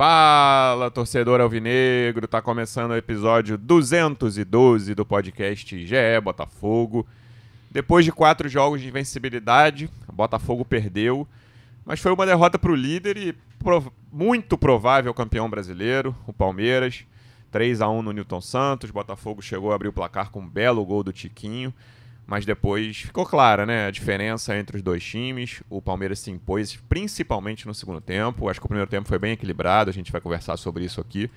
Fala, torcedor alvinegro, tá começando o episódio 212 do podcast GE Botafogo. Depois de quatro jogos de invencibilidade, Botafogo perdeu, mas foi uma derrota para o líder e prov muito provável campeão brasileiro, o Palmeiras. 3 a 1 no Newton Santos, Botafogo chegou a abrir o placar com um belo gol do Tiquinho mas depois ficou clara né, a diferença entre os dois times. O Palmeiras se impôs principalmente no segundo tempo. Acho que o primeiro tempo foi bem equilibrado, a gente vai conversar sobre isso aqui.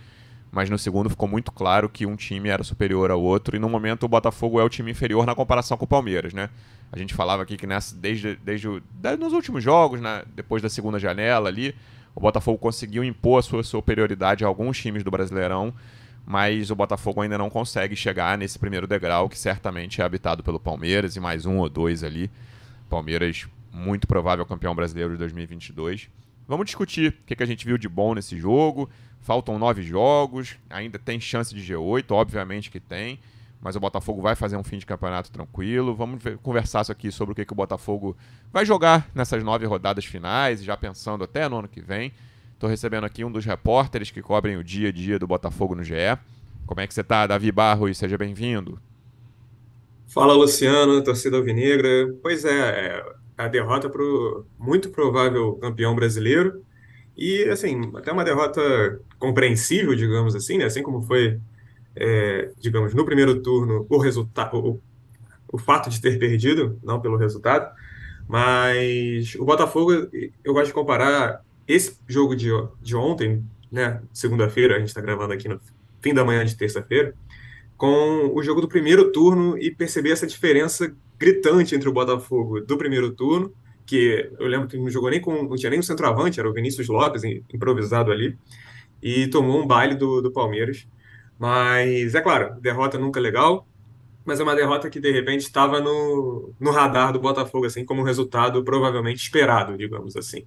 Mas no segundo ficou muito claro que um time era superior ao outro, e no momento o Botafogo é o time inferior na comparação com o Palmeiras, né? A gente falava aqui que nessa, desde, desde, nos últimos jogos, depois da segunda janela ali, o Botafogo conseguiu impor a sua superioridade a alguns times do Brasileirão mas o Botafogo ainda não consegue chegar nesse primeiro degrau, que certamente é habitado pelo Palmeiras e mais um ou dois ali. Palmeiras, muito provável campeão brasileiro de 2022. Vamos discutir o que, a gente viu de bom nesse jogo. Faltam nove jogos, ainda tem chance de G8, obviamente que tem, mas o Botafogo vai fazer um fim de campeonato tranquilo. Vamos ver, conversar aqui sobre o que, que o Botafogo vai jogar nessas nove rodadas finais, já pensando até no ano que vem. Estou recebendo aqui um dos repórteres que cobrem o dia a dia do Botafogo no GE. Como é que você está, Davi Barros? Seja bem-vindo. Fala, Luciano, torcida alvinegra. Pois é, é a derrota para o muito provável campeão brasileiro. E, assim, até uma derrota compreensível, digamos assim, né? Assim como foi, é, digamos, no primeiro turno, o resultado, o, o fato de ter perdido, não pelo resultado. Mas o Botafogo, eu gosto de comparar esse jogo de, de ontem, né, segunda-feira, a gente está gravando aqui no fim da manhã de terça-feira, com o jogo do primeiro turno e perceber essa diferença gritante entre o Botafogo do primeiro turno, que eu lembro que não jogou nem com, não tinha nem o centroavante, era o Vinícius Lopes, improvisado ali, e tomou um baile do, do Palmeiras. Mas, é claro, derrota nunca é legal, mas é uma derrota que de repente estava no, no radar do Botafogo, assim, como um resultado provavelmente esperado, digamos assim.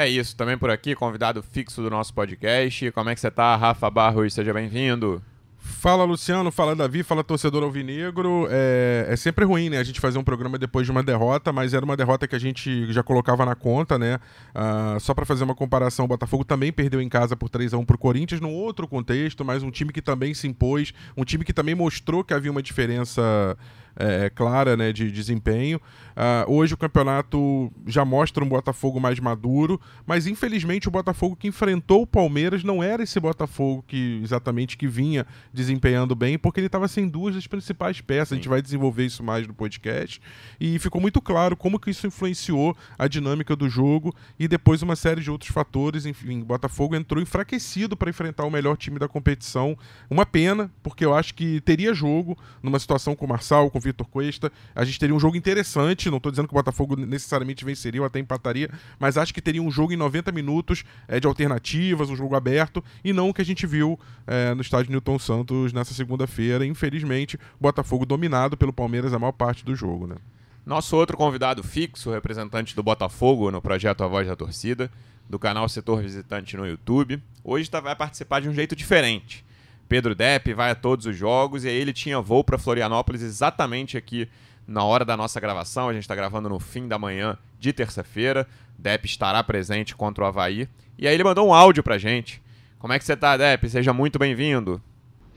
É isso, também por aqui, convidado fixo do nosso podcast. Como é que você tá, Rafa Barros? Seja bem-vindo. Fala Luciano, fala Davi, fala torcedor alvinegro. É, é sempre ruim, né? A gente fazer um programa depois de uma derrota, mas era uma derrota que a gente já colocava na conta, né? Uh, só para fazer uma comparação, o Botafogo também perdeu em casa por 3 a 1 pro Corinthians, num outro contexto, mas um time que também se impôs, um time que também mostrou que havia uma diferença é, é, clara né, de desempenho. Uh, hoje o campeonato já mostra um Botafogo mais maduro, mas infelizmente o Botafogo que enfrentou o Palmeiras não era esse Botafogo que exatamente que vinha desempenhando bem, porque ele estava sem duas das principais peças. Sim. A gente vai desenvolver isso mais no podcast. E ficou muito claro como que isso influenciou a dinâmica do jogo e depois uma série de outros fatores. Enfim, o Botafogo entrou enfraquecido para enfrentar o melhor time da competição. Uma pena, porque eu acho que teria jogo numa situação com o Marçal, com o Vitor Cuesta. A gente teria um jogo interessante. Não estou dizendo que o Botafogo necessariamente venceria ou até empataria, mas acho que teria um jogo em 90 minutos é, de alternativas, um jogo aberto, e não o que a gente viu é, no estádio Newton Santos nessa segunda-feira. Infelizmente, Botafogo dominado pelo Palmeiras a maior parte do jogo, né? Nosso outro convidado fixo, representante do Botafogo no projeto A Voz da Torcida, do canal Setor Visitante no YouTube, hoje tá, vai participar de um jeito diferente. Pedro Depp vai a todos os jogos e aí ele tinha voo para Florianópolis exatamente aqui na hora da nossa gravação. A gente está gravando no fim da manhã de terça-feira. Depp estará presente contra o Havaí. E aí ele mandou um áudio pra gente. Como é que você tá, Depp? Seja muito bem-vindo.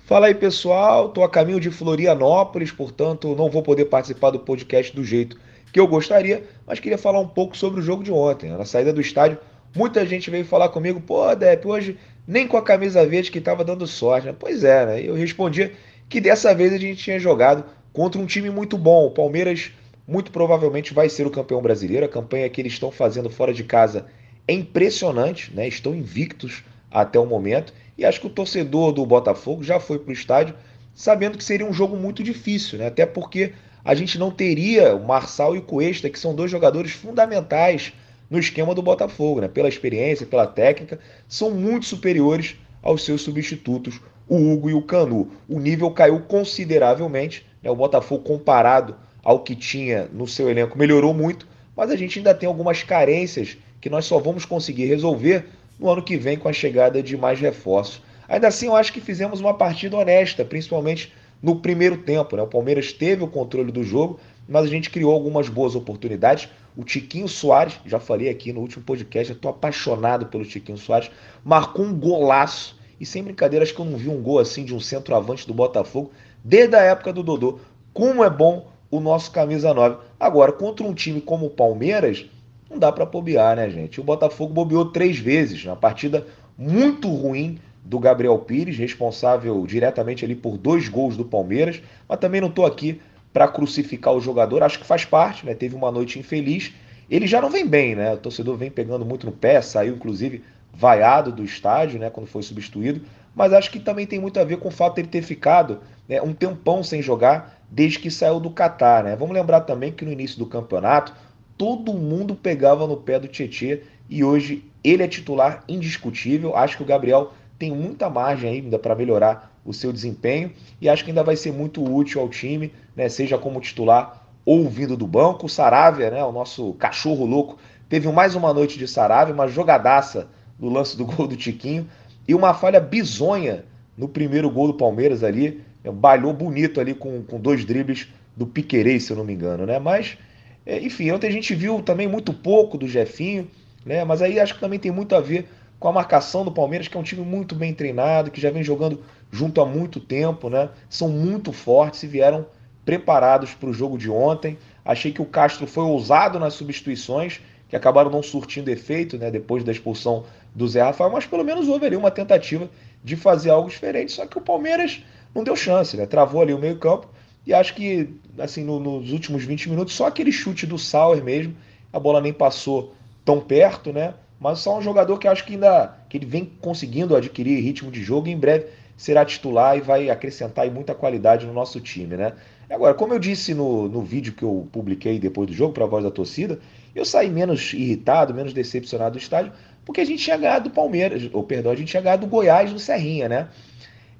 Fala aí, pessoal. Tô a caminho de Florianópolis, portanto, não vou poder participar do podcast do jeito que eu gostaria, mas queria falar um pouco sobre o jogo de ontem. Na saída do estádio, muita gente veio falar comigo: pô, Depp, hoje nem com a camisa verde que estava dando sorte. Né? Pois é, né? Eu respondia que dessa vez a gente tinha jogado contra um time muito bom. O Palmeiras muito provavelmente vai ser o campeão brasileiro. A campanha que eles estão fazendo fora de casa é impressionante, né? Estão invictos até o momento. E acho que o torcedor do Botafogo já foi para o estádio sabendo que seria um jogo muito difícil, né? Até porque a gente não teria o Marçal e o Cuesta, que são dois jogadores fundamentais no esquema do Botafogo, né? pela experiência, pela técnica, são muito superiores aos seus substitutos, o Hugo e o Canu. O nível caiu consideravelmente, né? o Botafogo comparado ao que tinha no seu elenco melhorou muito, mas a gente ainda tem algumas carências que nós só vamos conseguir resolver no ano que vem com a chegada de mais reforços. Ainda assim, eu acho que fizemos uma partida honesta, principalmente no primeiro tempo. Né? O Palmeiras teve o controle do jogo, mas a gente criou algumas boas oportunidades. O Tiquinho Soares, já falei aqui no último podcast, eu tô apaixonado pelo Tiquinho Soares, marcou um golaço. E sem brincadeira, acho que eu não vi um gol assim de um centroavante do Botafogo desde a época do Dodô. Como é bom o nosso camisa 9. Agora, contra um time como o Palmeiras, não dá para bobear, né, gente? O Botafogo bobeou três vezes na partida muito ruim do Gabriel Pires, responsável diretamente ali por dois gols do Palmeiras, mas também não estou aqui para crucificar o jogador, acho que faz parte, né? Teve uma noite infeliz. Ele já não vem bem, né? O torcedor vem pegando muito no pé, saiu inclusive vaiado do estádio, né, quando foi substituído, mas acho que também tem muito a ver com o fato de ele ter ficado né, um tempão sem jogar desde que saiu do Catar, né? Vamos lembrar também que no início do campeonato todo mundo pegava no pé do Tietê e hoje ele é titular indiscutível. Acho que o Gabriel tem muita margem ainda para melhorar o seu desempenho e acho que ainda vai ser muito útil ao time, né, seja como titular ou vindo do banco. O Saravia, né, o nosso cachorro louco, teve mais uma noite de Saravia, uma jogadaça no lance do gol do Tiquinho e uma falha bizonha no primeiro gol do Palmeiras ali. Né, balhou bonito ali com, com dois dribles do Piquerei, se eu não me engano, né? Mas, é, enfim, ontem a gente viu também muito pouco do Jefinho, né? Mas aí acho que também tem muito a ver com a marcação do Palmeiras, que é um time muito bem treinado, que já vem jogando junto há muito tempo, né? São muito fortes e vieram preparados para o jogo de ontem. Achei que o Castro foi ousado nas substituições, que acabaram não surtindo efeito, né? Depois da expulsão do Zé Rafael, mas pelo menos houve ali uma tentativa de fazer algo diferente. Só que o Palmeiras não deu chance, né? Travou ali o meio-campo. E acho que, assim, no, nos últimos 20 minutos, só aquele chute do Sauer mesmo, a bola nem passou tão perto, né? mas só um jogador que acho que ainda que ele vem conseguindo adquirir ritmo de jogo e em breve será titular e vai acrescentar muita qualidade no nosso time, né? Agora, como eu disse no, no vídeo que eu publiquei depois do jogo para a voz da torcida, eu saí menos irritado, menos decepcionado do estádio, porque a gente tinha ganhado do Palmeiras, ou perdão, a gente tinha ganhado do Goiás no Serrinha, né?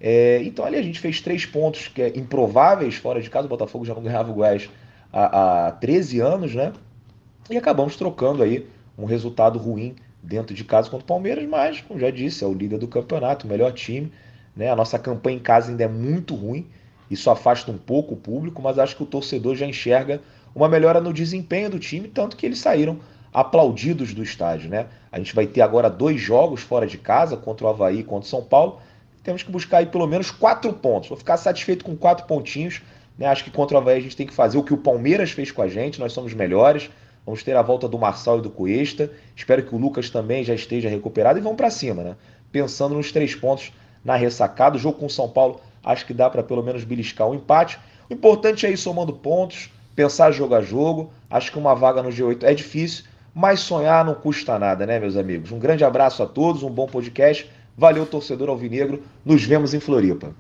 É, então ali a gente fez três pontos que é improváveis fora de casa, o Botafogo já não ganhava o Goiás há, há 13 anos, né? E acabamos trocando aí um resultado ruim dentro de casa contra o Palmeiras, mas, como já disse, é o líder do campeonato, o melhor time. Né? A nossa campanha em casa ainda é muito ruim, isso afasta um pouco o público, mas acho que o torcedor já enxerga uma melhora no desempenho do time, tanto que eles saíram aplaudidos do estádio. Né? A gente vai ter agora dois jogos fora de casa, contra o Havaí e contra o São Paulo. Temos que buscar aí pelo menos quatro pontos. Vou ficar satisfeito com quatro pontinhos. Né? Acho que contra o Havaí a gente tem que fazer o que o Palmeiras fez com a gente, nós somos melhores. Vamos ter a volta do Marçal e do Cuesta. Espero que o Lucas também já esteja recuperado e vamos para cima, né? Pensando nos três pontos na ressacada. O jogo com o São Paulo, acho que dá para pelo menos beliscar um empate. O importante é ir somando pontos, pensar jogo a jogo. Acho que uma vaga no G8 é difícil, mas sonhar não custa nada, né, meus amigos? Um grande abraço a todos, um bom podcast. Valeu, torcedor alvinegro. Nos vemos em Floripa.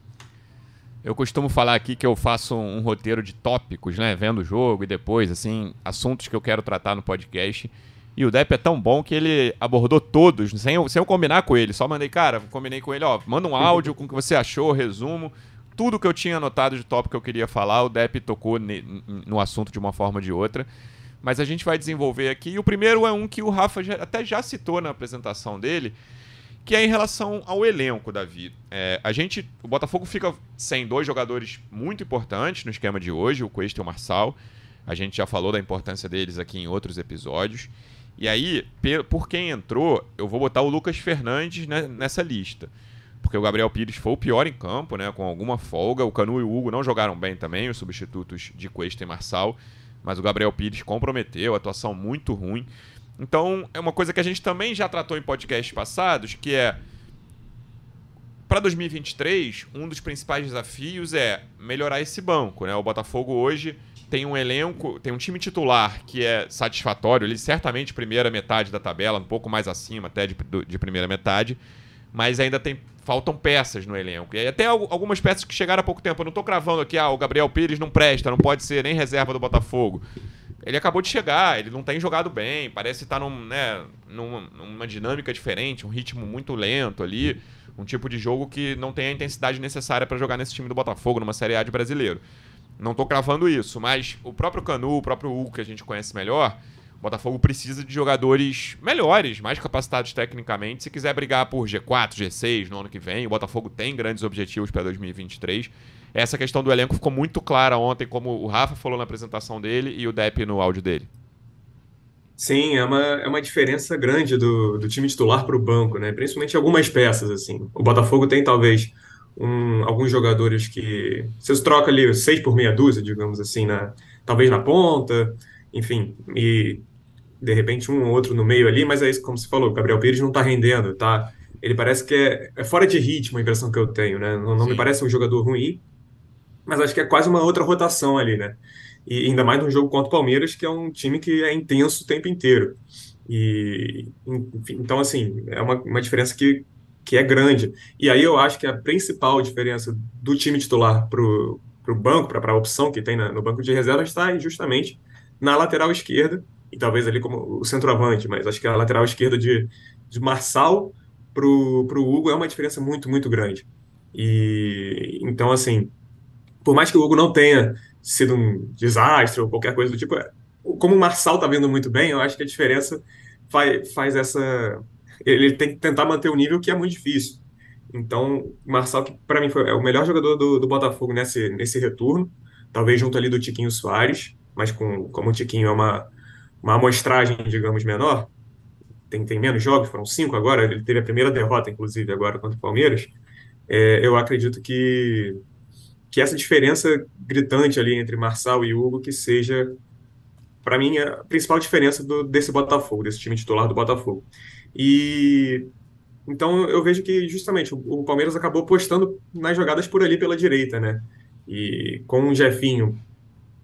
Eu costumo falar aqui que eu faço um roteiro de tópicos, né? Vendo o jogo e depois, assim, assuntos que eu quero tratar no podcast. E o Depp é tão bom que ele abordou todos, sem eu, sem eu combinar com ele. Só mandei, cara, combinei com ele, ó, manda um áudio com o que você achou, resumo. Tudo que eu tinha anotado de tópico que eu queria falar, o Depp tocou no assunto de uma forma ou de outra. Mas a gente vai desenvolver aqui. E o primeiro é um que o Rafa já, até já citou na apresentação dele, que é em relação ao elenco, Davi. É, a gente, o Botafogo fica sem dois jogadores muito importantes no esquema de hoje, o Cuesta e o Marçal. A gente já falou da importância deles aqui em outros episódios. E aí, por quem entrou, eu vou botar o Lucas Fernandes nessa lista. Porque o Gabriel Pires foi o pior em campo, né, com alguma folga. O Canu e o Hugo não jogaram bem também, os substitutos de Cuesta e Marçal. Mas o Gabriel Pires comprometeu, atuação muito ruim. Então, é uma coisa que a gente também já tratou em podcasts passados, que é para 2023, um dos principais desafios é melhorar esse banco, né? O Botafogo hoje tem um elenco, tem um time titular que é satisfatório, ele certamente primeira metade da tabela, um pouco mais acima até de, de primeira metade, mas ainda tem faltam peças no elenco. E até algumas peças que chegaram há pouco tempo. Eu não estou cravando aqui, ah, o Gabriel Pires não presta, não pode ser nem reserva do Botafogo. Ele acabou de chegar, ele não tem jogado bem, parece estar num, né, numa, numa dinâmica diferente, um ritmo muito lento ali, um tipo de jogo que não tem a intensidade necessária para jogar nesse time do Botafogo, numa Série A de brasileiro. Não estou cravando isso, mas o próprio Canu, o próprio Hugo, que a gente conhece melhor, o Botafogo precisa de jogadores melhores, mais capacitados tecnicamente, se quiser brigar por G4, G6 no ano que vem. O Botafogo tem grandes objetivos para 2023. essa questão do elenco ficou muito clara ontem, como o Rafa falou na apresentação dele e o Depp no áudio dele. Sim, é uma, é uma diferença grande do, do time titular para o banco, né? Principalmente algumas peças, assim. O Botafogo tem talvez um, alguns jogadores que você troca ali seis por meia dúzia, digamos assim, na, talvez na ponta, enfim, e de repente um ou outro no meio ali, mas é isso, como você falou, o Gabriel Pires não está rendendo, tá? Ele parece que é, é, fora de ritmo a impressão que eu tenho, né? Não, não me parece um jogador ruim, mas acho que é quase uma outra rotação ali, né? E ainda mais num jogo contra o Palmeiras, que é um time que é intenso o tempo inteiro. E, enfim, então, assim, é uma, uma diferença que, que é grande. E aí eu acho que a principal diferença do time titular para o banco, para a opção que tem na, no banco de reserva, está justamente na lateral esquerda, e talvez ali como o centroavante, mas acho que a lateral esquerda de, de Marçal para o Hugo é uma diferença muito, muito grande. E então, assim, por mais que o Hugo não tenha sido um desastre ou qualquer coisa do tipo, é, como o Marçal está vindo muito bem, eu acho que a diferença faz, faz essa. Ele tem que tentar manter o nível que é muito difícil. Então, Marçal, que para mim foi é o melhor jogador do, do Botafogo nesse, nesse retorno, talvez junto ali do Tiquinho Soares, mas com, como o Tiquinho é uma, uma amostragem, digamos, menor, tem, tem menos jogos, foram cinco agora, ele teve a primeira derrota, inclusive, agora contra o Palmeiras. É, eu acredito que que essa diferença gritante ali entre Marçal e Hugo que seja, para mim, a principal diferença do, desse Botafogo, desse time titular do Botafogo. E então eu vejo que justamente o, Palmeiras acabou apostando nas jogadas por ali pela direita, né? E com o Jefinho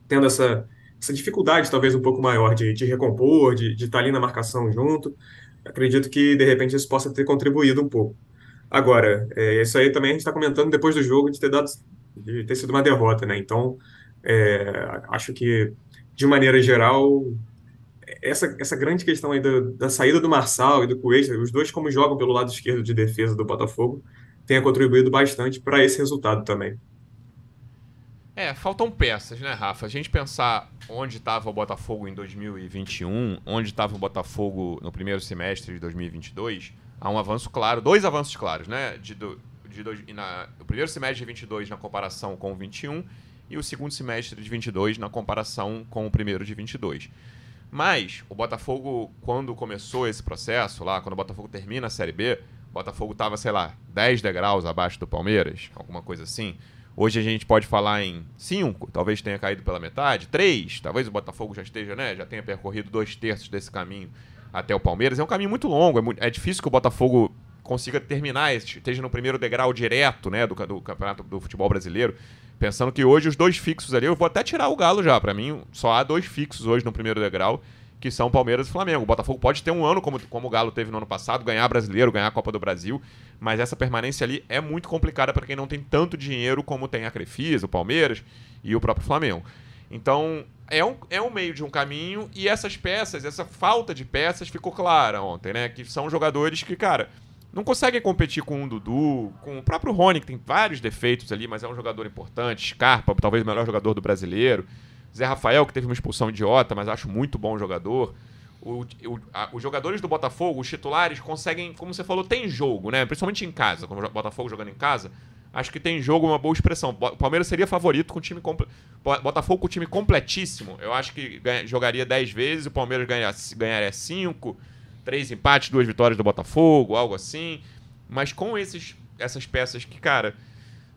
tendo essa, essa dificuldade talvez um pouco maior de, de recompor, de, de estar tá ali na marcação junto, acredito que de repente isso possa ter contribuído um pouco. Agora, é, isso aí também a gente está comentando depois do jogo de ter dado de ter sido uma derrota, né? Então, é, acho que, de maneira geral, essa, essa grande questão aí da, da saída do Marçal e do Cuesta, os dois como jogam pelo lado esquerdo de defesa do Botafogo, tenha contribuído bastante para esse resultado também. É, faltam peças, né, Rafa? A gente pensar onde estava o Botafogo em 2021, onde estava o Botafogo no primeiro semestre de 2022, há um avanço claro, dois avanços claros, né? De, do, de dois, na, o primeiro semestre de 22 na comparação com o 21 e o segundo semestre de 22 na comparação com o primeiro de 22. Mas o Botafogo, quando começou esse processo, lá, quando o Botafogo termina a Série B, o Botafogo estava, sei lá, 10 degraus abaixo do Palmeiras, alguma coisa assim. Hoje a gente pode falar em 5, talvez tenha caído pela metade, 3, talvez o Botafogo já esteja, né, já tenha percorrido dois terços desse caminho até o Palmeiras. É um caminho muito longo, é, muito, é difícil que o Botafogo consiga terminar, esteja no primeiro degrau direto né, do, do campeonato do futebol brasileiro. Pensando que hoje os dois fixos ali, eu vou até tirar o Galo já. Para mim, só há dois fixos hoje no primeiro degrau, que são Palmeiras e Flamengo. O Botafogo pode ter um ano como, como o Galo teve no ano passado, ganhar brasileiro, ganhar a Copa do Brasil, mas essa permanência ali é muito complicada para quem não tem tanto dinheiro como tem a Crefisa, o Palmeiras e o próprio Flamengo. Então, é um, é um meio de um caminho e essas peças, essa falta de peças ficou clara ontem, né? Que são jogadores que, cara, não conseguem competir com o Dudu, com o próprio Rony, que tem vários defeitos ali, mas é um jogador importante. Scarpa, talvez o melhor jogador do brasileiro. Zé Rafael, que teve uma expulsão idiota, mas acho muito bom jogador. O, o, a, os jogadores do Botafogo, os titulares, conseguem, como você falou, tem jogo, né? Principalmente em casa, como o Botafogo jogando em casa. Acho que tem jogo, uma boa expressão. O Palmeiras seria favorito com o time. Botafogo com o time completíssimo. Eu acho que ganha, jogaria 10 vezes, o Palmeiras ganharia 5 três empates, duas vitórias do Botafogo, algo assim. Mas com esses, essas peças que, cara,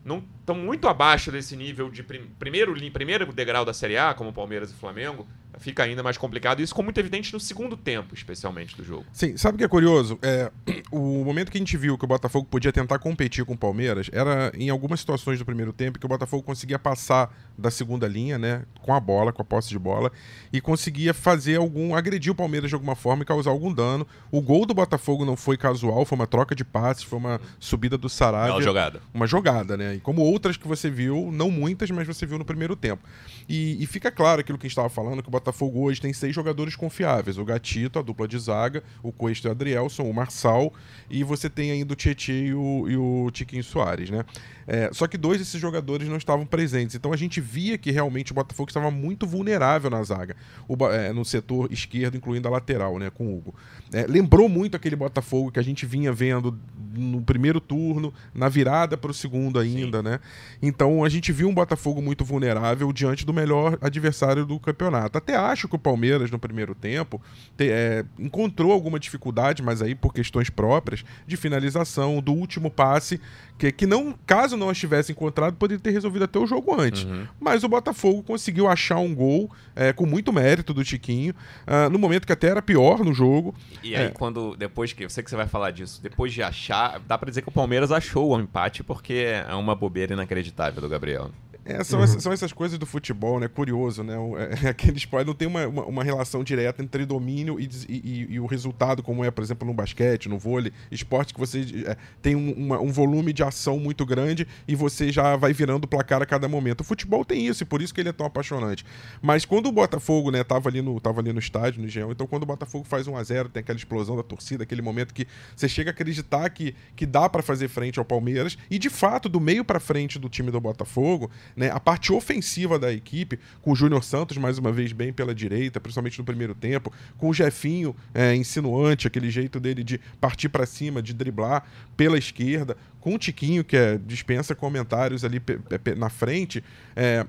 não estão muito abaixo desse nível de prim, primeiro, primeiro degrau da Série A, como Palmeiras e Flamengo, fica ainda mais complicado. Isso ficou muito evidente no segundo tempo, especialmente, do jogo. Sim, sabe o que é curioso? É, o momento que a gente viu que o Botafogo podia tentar competir com o Palmeiras era em algumas situações do primeiro tempo que o Botafogo conseguia passar da segunda linha, né, com a bola, com a posse de bola, e conseguia fazer algum, agredir o Palmeiras de alguma forma e causar algum dano. O gol do Botafogo não foi casual, foi uma troca de passes, foi uma subida do Saravia. Uma jogada. Uma jogada, né? E como outras que você viu, não muitas, mas você viu no primeiro tempo. E, e fica claro aquilo que a gente estava falando, que o Botafogo hoje tem seis jogadores confiáveis: o Gatito, a dupla de zaga, o Cuesta e o Adrielson, o Marçal, e você tem ainda o Tietchan e o, e o Tiquinho Soares, né? É, só que dois desses jogadores não estavam presentes. Então a gente via que realmente o Botafogo estava muito vulnerável na zaga, o, é, no setor esquerdo, incluindo a lateral, né, com o Hugo. É, lembrou muito aquele Botafogo que a gente vinha vendo no primeiro turno, na virada para o segundo ainda, Sim. né? Então a gente viu um Botafogo muito vulnerável diante do melhor adversário do campeonato. Até acho que o Palmeiras, no primeiro tempo, te, é, encontrou alguma dificuldade, mas aí por questões próprias, de finalização, do último passe, que, que não, caso não estivesse encontrado, poderia ter resolvido até o jogo antes. Uhum. Mas o Botafogo conseguiu achar um gol é, com muito mérito do Tiquinho, uh, no momento que até era pior no jogo. E aí, é. quando, depois que, eu sei que você vai falar disso, depois de achar, dá pra dizer que o Palmeiras achou o empate, porque é uma bobeira inacreditável do Gabriel. É, são, uhum. essas, são essas coisas do futebol, né? Curioso, né? É, é aquele esporte não tem uma, uma, uma, relação direta entre domínio e, e, e, o resultado, como é, por exemplo, no basquete, no vôlei, esporte que você é, tem um, uma, um, volume de ação muito grande e você já vai virando o placar a cada momento. O futebol tem isso e por isso que ele é tão apaixonante. Mas quando o Botafogo, né, tava ali no, tava ali no estádio, no Engenhão, então quando o Botafogo faz 1 a 0 tem aquela explosão da torcida, aquele momento que você chega a acreditar que, que dá para fazer frente ao Palmeiras e de fato, do meio para frente do time do Botafogo, né, a parte ofensiva da equipe, com o Júnior Santos mais uma vez bem pela direita, principalmente no primeiro tempo, com o Jefinho é, insinuante, aquele jeito dele de partir para cima, de driblar pela esquerda, com o Tiquinho, que é, dispensa comentários ali na frente. É,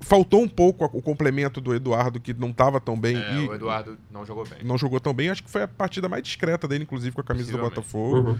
faltou um pouco o complemento do Eduardo, que não estava tão bem. É, e, o Eduardo não jogou bem. Não jogou tão bem. Acho que foi a partida mais discreta dele, inclusive, com a camisa do Botafogo. Uhum.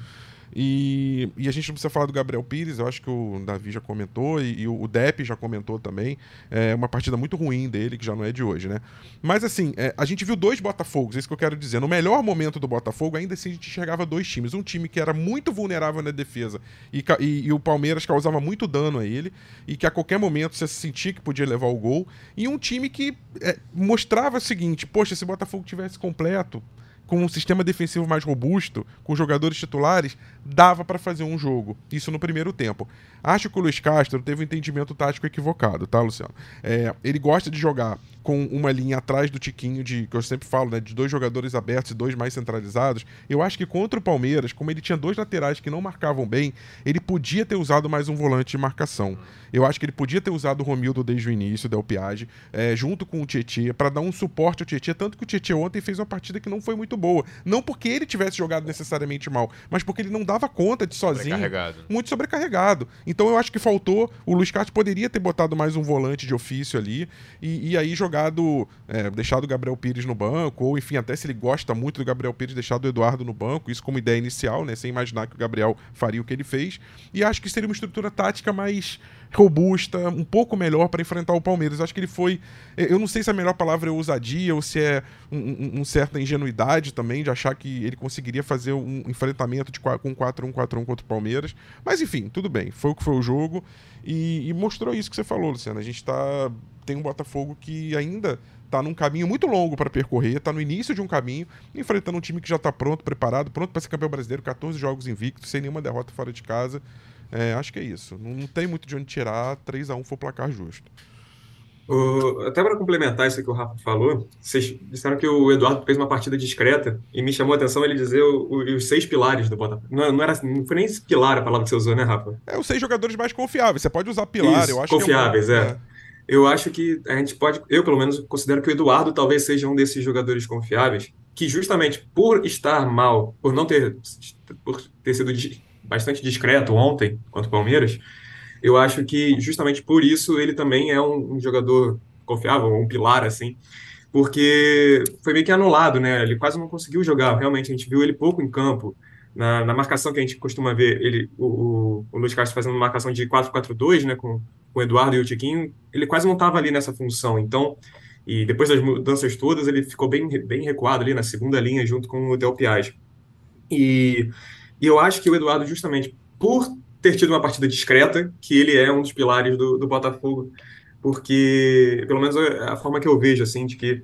E, e a gente não precisa falar do Gabriel Pires, eu acho que o Davi já comentou e, e o Depp já comentou também. É uma partida muito ruim dele, que já não é de hoje, né? Mas assim, é, a gente viu dois Botafogos, é isso que eu quero dizer. No melhor momento do Botafogo, ainda assim a gente enxergava dois times. Um time que era muito vulnerável na defesa e, e, e o Palmeiras causava muito dano a ele e que a qualquer momento você sentia que podia levar o gol. E um time que é, mostrava o seguinte: poxa, se o Botafogo tivesse completo, com um sistema defensivo mais robusto, com jogadores titulares, dava para fazer um jogo. Isso no primeiro tempo. Acho que o Luiz Castro teve um entendimento tático equivocado, tá, Luciano? É, ele gosta de jogar com uma linha atrás do Tiquinho, de, que eu sempre falo, né, de dois jogadores abertos e dois mais centralizados. Eu acho que contra o Palmeiras, como ele tinha dois laterais que não marcavam bem, ele podia ter usado mais um volante de marcação. Eu acho que ele podia ter usado o Romildo desde o início, Del Piage, é, junto com o Tietchan, para dar um suporte ao Tietchan, tanto que o Tietchan ontem fez uma partida que não foi muito boa. Não porque ele tivesse jogado necessariamente mal, mas porque ele não dava conta de sozinho. Sobrecarregado. Muito sobrecarregado. Então eu acho que faltou. O Luiz Castro poderia ter botado mais um volante de ofício ali e, e aí jogado, é, deixado o Gabriel Pires no banco, ou enfim, até se ele gosta muito do Gabriel Pires, deixado o Eduardo no banco, isso como ideia inicial, né? Sem imaginar que o Gabriel faria o que ele fez. E acho que seria uma estrutura tática mais robusta, um pouco melhor para enfrentar o Palmeiras. Acho que ele foi. Eu não sei se a melhor palavra é ousadia ou se é um, um, um certa ingenuidade também de achar que ele conseguiria fazer um enfrentamento de, com 4-1-4-1 contra o Palmeiras. Mas enfim, tudo bem. Foi o que foi o jogo. E, e mostrou isso que você falou, Luciano. A gente tá, tem um Botafogo que ainda está num caminho muito longo para percorrer, está no início de um caminho, enfrentando um time que já está pronto, preparado, pronto para ser campeão brasileiro, 14 jogos invictos, sem nenhuma derrota fora de casa. É, acho que é isso. Não, tem muito de onde tirar. 3 a 1 foi o placar justo. Até para complementar isso que o Rafa falou, vocês disseram que o Eduardo fez uma partida discreta e me chamou a atenção ele dizer o, o, os seis pilares do Botafogo. Não, não, era, não foi nem pilar a palavra que você usou, né, Rafa? É, os seis jogadores mais confiáveis. Você pode usar pilar, isso, eu acho confiáveis, que é, um... é. é. Eu acho que a gente pode, eu pelo menos considero que o Eduardo talvez seja um desses jogadores confiáveis que justamente por estar mal, por não ter, por ter sido bastante discreto ontem contra o Palmeiras, eu acho que justamente por isso ele também é um, um jogador confiável, um pilar, assim, porque foi meio que anulado, né? Ele quase não conseguiu jogar, realmente, a gente viu ele pouco em campo. Na, na marcação que a gente costuma ver, ele, o, o, o Luiz Castro fazendo marcação de 4-4-2, né, com, com o Eduardo e o Tiquinho, ele quase não estava ali nessa função. Então, e depois das mudanças todas, ele ficou bem, bem recuado ali na segunda linha, junto com o Del Piage. E e eu acho que o Eduardo, justamente por ter tido uma partida discreta, que ele é um dos pilares do, do Botafogo, porque, pelo menos é a forma que eu vejo, assim, de que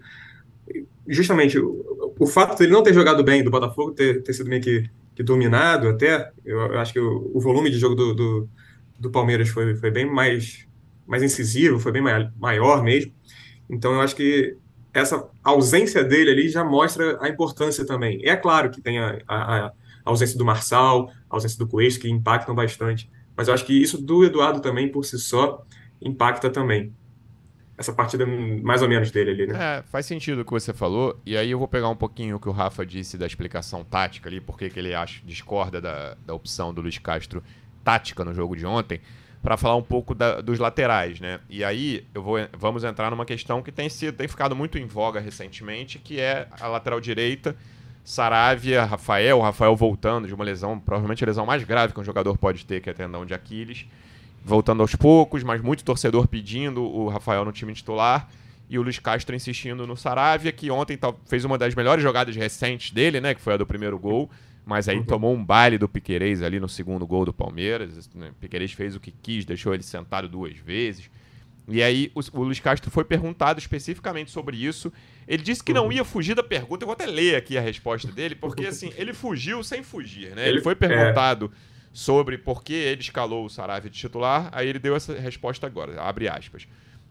justamente o, o fato de ele não ter jogado bem, do Botafogo ter, ter sido meio que, que dominado até, eu, eu acho que o, o, volume de jogo do, do, do, Palmeiras foi, foi bem mais, mais incisivo, foi bem maior mesmo. Então eu acho que essa ausência dele ali já mostra a importância também. É claro que tem a, a, a ausência do Marçal, a ausência do Coelho, que impactam bastante, mas eu acho que isso do Eduardo também, por si só, impacta também. Essa partida mais ou menos dele ali, né? É, faz sentido o que você falou, e aí eu vou pegar um pouquinho o que o Rafa disse da explicação tática ali, porque que ele acha, discorda da, da opção do Luiz Castro tática no jogo de ontem para falar um pouco da, dos laterais, né? E aí eu vou, vamos entrar numa questão que tem sido tem ficado muito em voga recentemente, que é a lateral direita, Saravia, Rafael, Rafael voltando de uma lesão, provavelmente a lesão mais grave que um jogador pode ter, que é tendão de Aquiles, voltando aos poucos, mas muito torcedor pedindo o Rafael no time titular e o Luiz Castro insistindo no Saravia, que ontem fez uma das melhores jogadas recentes dele, né, que foi a do primeiro gol mas aí uhum. tomou um baile do Piquerez ali no segundo gol do Palmeiras. Né? Piquerez fez o que quis, deixou ele sentado duas vezes. E aí o, o Luiz Castro foi perguntado especificamente sobre isso. Ele disse que não uhum. ia fugir da pergunta. Eu vou até ler aqui a resposta dele, porque assim, ele fugiu sem fugir, né? Ele, ele foi perguntado é... sobre por que ele escalou o Saravia de titular, aí ele deu essa resposta agora, abre aspas.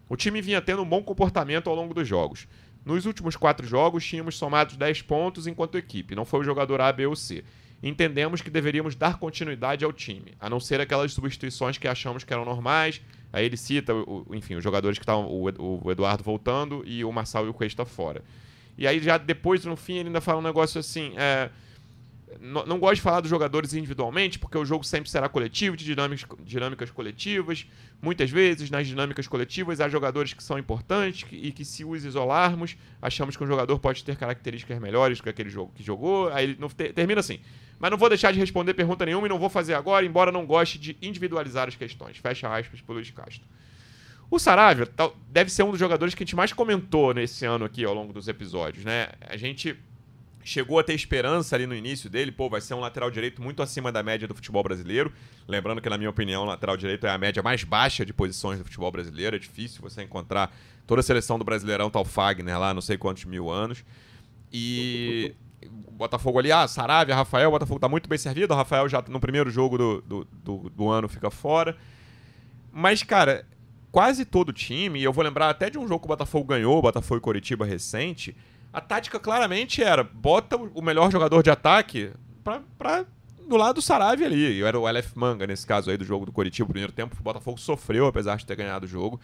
O time vinha tendo um bom comportamento ao longo dos jogos. Nos últimos quatro jogos, tínhamos somados 10 pontos enquanto equipe, não foi o jogador A, B ou C. Entendemos que deveríamos dar continuidade ao time, a não ser aquelas substituições que achamos que eram normais. Aí ele cita, enfim, os jogadores que estavam, o Eduardo voltando e o Marçal e o Cuesta fora. E aí já depois, no fim, ele ainda fala um negócio assim, é, não, gosto de falar dos jogadores individualmente, porque o jogo sempre será coletivo, de dinâmicas, dinâmicas coletivas. Muitas vezes, nas dinâmicas coletivas, há jogadores que são importantes e que, se os isolarmos, achamos que um jogador pode ter características melhores que aquele jogo que jogou. Aí ele termina assim. Mas não vou deixar de responder pergunta nenhuma e não vou fazer agora, embora não goste de individualizar as questões. Fecha aspas pelo Luiz Castro. O Saravia deve ser um dos jogadores que a gente mais comentou nesse ano aqui ao longo dos episódios, né? A gente chegou a ter esperança ali no início dele, pô, vai ser um lateral direito muito acima da média do futebol brasileiro. Lembrando que, na minha opinião, o lateral direito é a média mais baixa de posições do futebol brasileiro. É difícil você encontrar toda a seleção do Brasileirão, tal Fagner lá, não sei quantos mil anos. E Botafogo ali, ah, Saravia, Rafael, o Botafogo tá muito bem servido. O Rafael já no primeiro jogo do, do, do, do ano fica fora. Mas, cara, quase todo time, e eu vou lembrar até de um jogo que o Botafogo ganhou, o Botafogo e Coritiba recente a tática claramente era: bota o melhor jogador de ataque pra, pra do lado do Saravia ali. Eu era o LF Manga nesse caso aí do jogo do Coritiba. Primeiro tempo, o Botafogo sofreu, apesar de ter ganhado o jogo.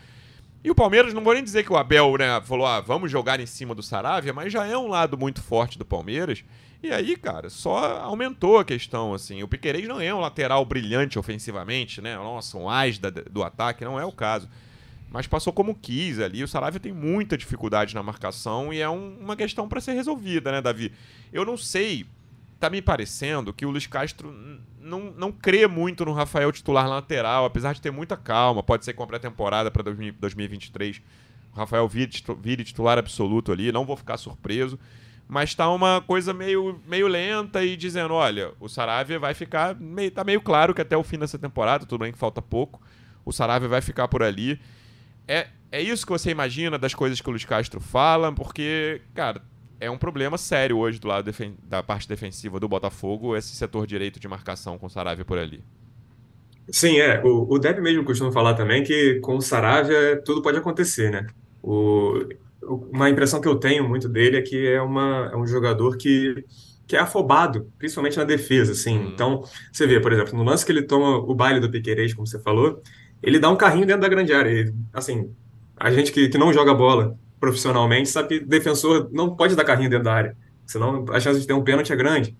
E o Palmeiras, não vou nem dizer que o Abel né, falou, ah, vamos jogar em cima do Saravia, mas já é um lado muito forte do Palmeiras. E aí, cara, só aumentou a questão, assim. O Piquerez não é um lateral brilhante ofensivamente, né? Nossa, um as do ataque, não é o caso mas passou como quis ali. O Saravia tem muita dificuldade na marcação e é um, uma questão para ser resolvida, né, Davi? Eu não sei, tá me parecendo que o Luiz Castro não, não crê muito no Rafael titular lateral, apesar de ter muita calma. Pode ser a pré-temporada para 2023 o Rafael vire, vire titular absoluto ali, não vou ficar surpreso. Mas tá uma coisa meio, meio lenta e dizendo: olha, o Saravia vai ficar. Meio, tá meio claro que até o fim dessa temporada, tudo bem que falta pouco, o Saravia vai ficar por ali. É, é isso que você imagina das coisas que o Luiz Castro fala, porque, cara, é um problema sério hoje do lado da parte defensiva do Botafogo, esse setor direito de marcação com o Saravia por ali. Sim, é. O, o Deb mesmo costuma falar também que com o Saravia tudo pode acontecer, né? O, uma impressão que eu tenho muito dele é que é, uma, é um jogador que, que é afobado, principalmente na defesa, assim. Hum. Então, você vê, por exemplo, no lance que ele toma o baile do Piquerez, como você falou, ele dá um carrinho dentro da grande área. Assim, a gente que, que não joga bola profissionalmente sabe que defensor não pode dar carrinho dentro da área, senão a chance de ter um pênalti é grande.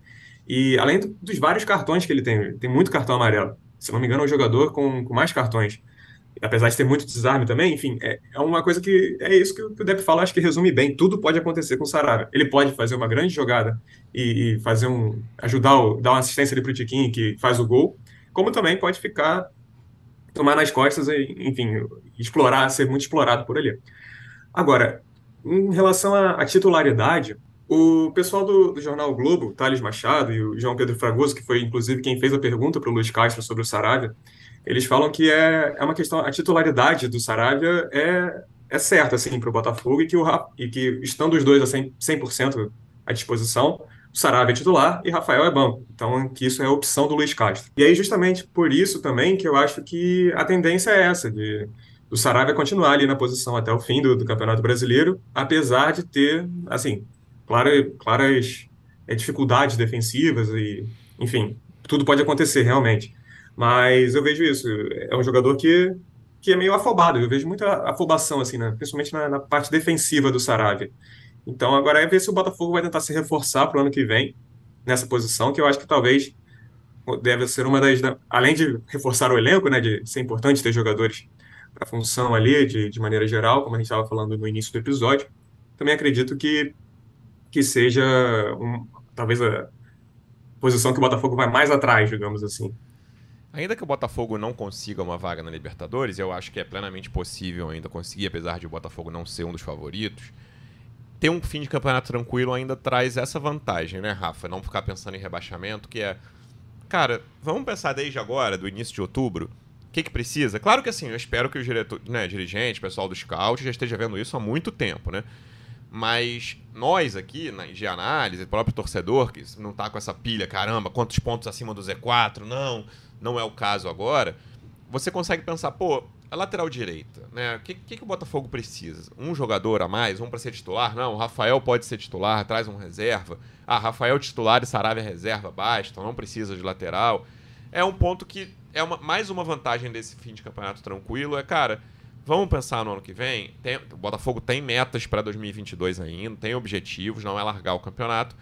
E além dos vários cartões que ele tem, tem muito cartão amarelo. Se não me engano, é o jogador com, com mais cartões. Apesar de ter muito desarme também, enfim, é, é uma coisa que é isso que o, que o Depp fala, acho que resume bem. Tudo pode acontecer com o Sarabia. Ele pode fazer uma grande jogada e, e fazer um. ajudar, o, dar uma assistência ali pro Tiquinho que faz o gol, como também pode ficar tomar nas costas e, enfim, explorar, ser muito explorado por ali. Agora, em relação à, titularidade, o pessoal do, do, jornal Globo, Thales Machado e o João Pedro Fragoso, que foi inclusive quem fez a pergunta para o Luiz Castro sobre o Saravia, eles falam que é, é uma questão, a titularidade do Saravia é, é certa assim, para o Botafogo e que, o, que estando os dois a 100%, 100 à disposição, o Saravia é titular e Rafael é banco. Então, que isso é a opção do Luiz Castro. E aí, justamente por isso também que eu acho que a tendência é essa, de, do Saravia continuar ali na posição até o fim do, do Campeonato Brasileiro, apesar de ter, assim, claras, claras é, dificuldades defensivas e, enfim, tudo pode acontecer realmente. Mas eu vejo isso. É um jogador que, que é meio afobado. Eu vejo muita afobação, assim, né? principalmente na, na parte defensiva do Saravia. Então agora é ver se o Botafogo vai tentar se reforçar para o ano que vem nessa posição, que eu acho que talvez deve ser uma das. Além de reforçar o elenco, né, de ser importante ter jogadores a função ali, de, de maneira geral, como a gente estava falando no início do episódio, também acredito que, que seja um, talvez a posição que o Botafogo vai mais atrás, digamos assim. Ainda que o Botafogo não consiga uma vaga na Libertadores, eu acho que é plenamente possível ainda conseguir, apesar de o Botafogo não ser um dos favoritos. Ter um fim de campeonato tranquilo ainda traz essa vantagem, né, Rafa? Não ficar pensando em rebaixamento, que é. Cara, vamos pensar desde agora, do início de outubro, o que, que precisa? Claro que assim, eu espero que o diretor, né, dirigente, pessoal do scout já esteja vendo isso há muito tempo, né? Mas nós aqui, na, de análise, o próprio torcedor, que não tá com essa pilha, caramba, quantos pontos acima do Z4, não, não é o caso agora, você consegue pensar, pô, a lateral direita, né? O que, que, que, o Botafogo precisa? Um jogador a mais? Um para ser titular? Não, o Rafael pode ser titular, traz um reserva. Ah, Rafael titular e Saravia reserva, basta, não precisa de lateral. É um ponto que é uma, mais uma vantagem desse fim de campeonato tranquilo, é, cara, vamos pensar no ano que vem. Tem, o Botafogo tem metas para 2022 ainda, tem objetivos, não é largar o campeonato.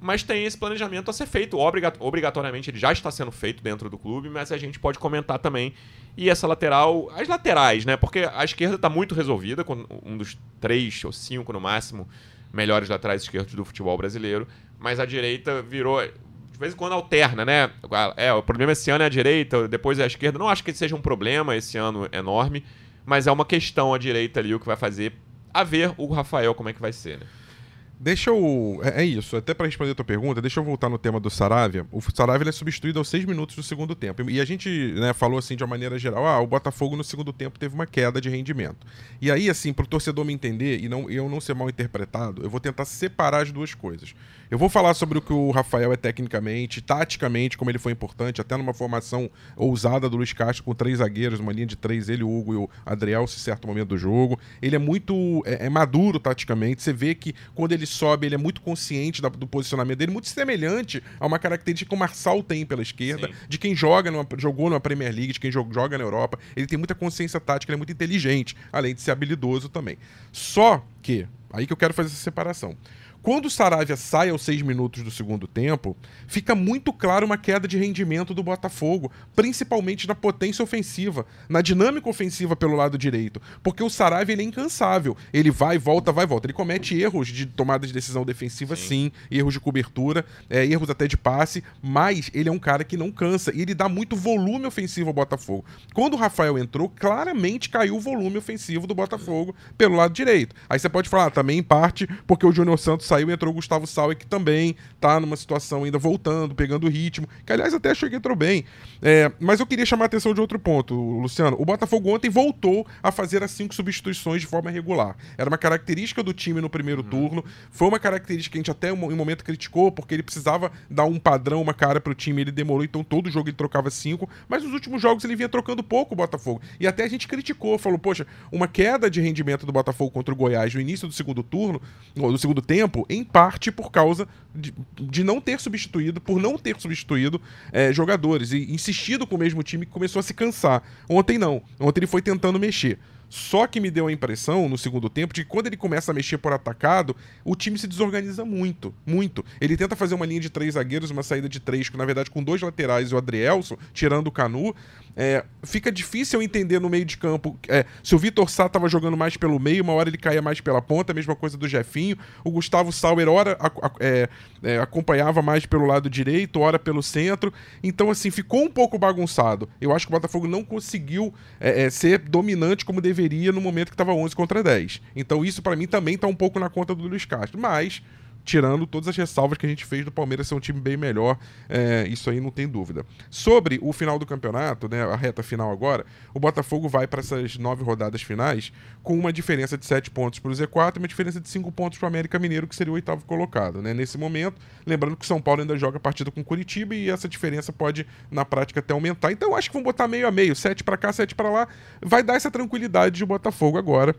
Mas tem esse planejamento a ser feito. Obrigatoriamente ele já está sendo feito dentro do clube, mas a gente pode comentar também. E essa lateral, as laterais, né? Porque a esquerda está muito resolvida, com um dos três ou cinco no máximo melhores laterais esquerdos do futebol brasileiro. Mas a direita virou de vez em quando alterna, né? É, o problema esse ano é a direita, depois é a esquerda. Não acho que seja um problema esse ano enorme, mas é uma questão a direita ali o que vai fazer a ver o Rafael como é que vai ser, né? Deixa eu. É, é isso, até para responder a tua pergunta, deixa eu voltar no tema do Saravia. O Saravia é substituído aos seis minutos do segundo tempo. E a gente né, falou assim de uma maneira geral: ah, o Botafogo no segundo tempo teve uma queda de rendimento. E aí, assim, para o torcedor me entender e não, eu não ser mal interpretado, eu vou tentar separar as duas coisas. Eu vou falar sobre o que o Rafael é tecnicamente, taticamente, como ele foi importante, até numa formação ousada do Luiz Castro com três zagueiros, uma linha de três, ele, o Hugo e o Adriel, em certo momento do jogo. Ele é muito é, é maduro taticamente. Você vê que quando ele sobe, ele é muito consciente da, do posicionamento dele, muito semelhante a uma característica que o Marçal tem pela esquerda, Sim. de quem joga numa, jogou na Premier League, de quem joga na Europa. Ele tem muita consciência tática, ele é muito inteligente, além de ser habilidoso também. Só que, aí que eu quero fazer essa separação. Quando o Saravia sai aos seis minutos do segundo tempo, fica muito claro uma queda de rendimento do Botafogo, principalmente na potência ofensiva, na dinâmica ofensiva pelo lado direito. Porque o Saravia ele é incansável. Ele vai, volta, vai, volta. Ele comete erros de tomada de decisão defensiva, sim, sim erros de cobertura, é, erros até de passe, mas ele é um cara que não cansa e ele dá muito volume ofensivo ao Botafogo. Quando o Rafael entrou, claramente caiu o volume ofensivo do Botafogo pelo lado direito. Aí você pode falar, ah, também em parte porque o Júnior Santos saiu e entrou o Gustavo Sauer, que também tá numa situação ainda voltando, pegando o ritmo, que aliás até achei que entrou bem. É, mas eu queria chamar a atenção de outro ponto, Luciano. O Botafogo ontem voltou a fazer as cinco substituições de forma regular. Era uma característica do time no primeiro uhum. turno, foi uma característica que a gente até em um momento criticou, porque ele precisava dar um padrão, uma cara pro time, ele demorou, então todo jogo ele trocava cinco, mas nos últimos jogos ele vinha trocando pouco o Botafogo. E até a gente criticou, falou, poxa, uma queda de rendimento do Botafogo contra o Goiás no início do segundo turno, ou do segundo tempo, em parte por causa de, de não ter substituído, por não ter substituído é, jogadores e insistido com o mesmo time que começou a se cansar. Ontem não. Ontem ele foi tentando mexer. Só que me deu a impressão, no segundo tempo, de que quando ele começa a mexer por atacado, o time se desorganiza muito, muito. Ele tenta fazer uma linha de três zagueiros, uma saída de três, que na verdade com dois laterais e o Adrielson, tirando o Canu, é, fica difícil entender no meio de campo é, se o Vitor Sá estava jogando mais pelo meio, uma hora ele caía mais pela ponta, a mesma coisa do Jefinho. O Gustavo Sauer, hora a, a, é, é, acompanhava mais pelo lado direito, hora pelo centro. Então, assim, ficou um pouco bagunçado. Eu acho que o Botafogo não conseguiu é, é, ser dominante como deveria no momento que estava 11 contra 10. Então, isso para mim também está um pouco na conta do Luiz Castro. Mas tirando todas as ressalvas que a gente fez do Palmeiras ser um time bem melhor, é, isso aí não tem dúvida. Sobre o final do campeonato, né, a reta final agora, o Botafogo vai para essas nove rodadas finais com uma diferença de sete pontos para o Z4 e uma diferença de cinco pontos para o América Mineiro, que seria o oitavo colocado. Né? Nesse momento, lembrando que o São Paulo ainda joga a partida com Curitiba e essa diferença pode, na prática, até aumentar. Então, acho que vão botar meio a meio, sete para cá, sete para lá, vai dar essa tranquilidade de Botafogo agora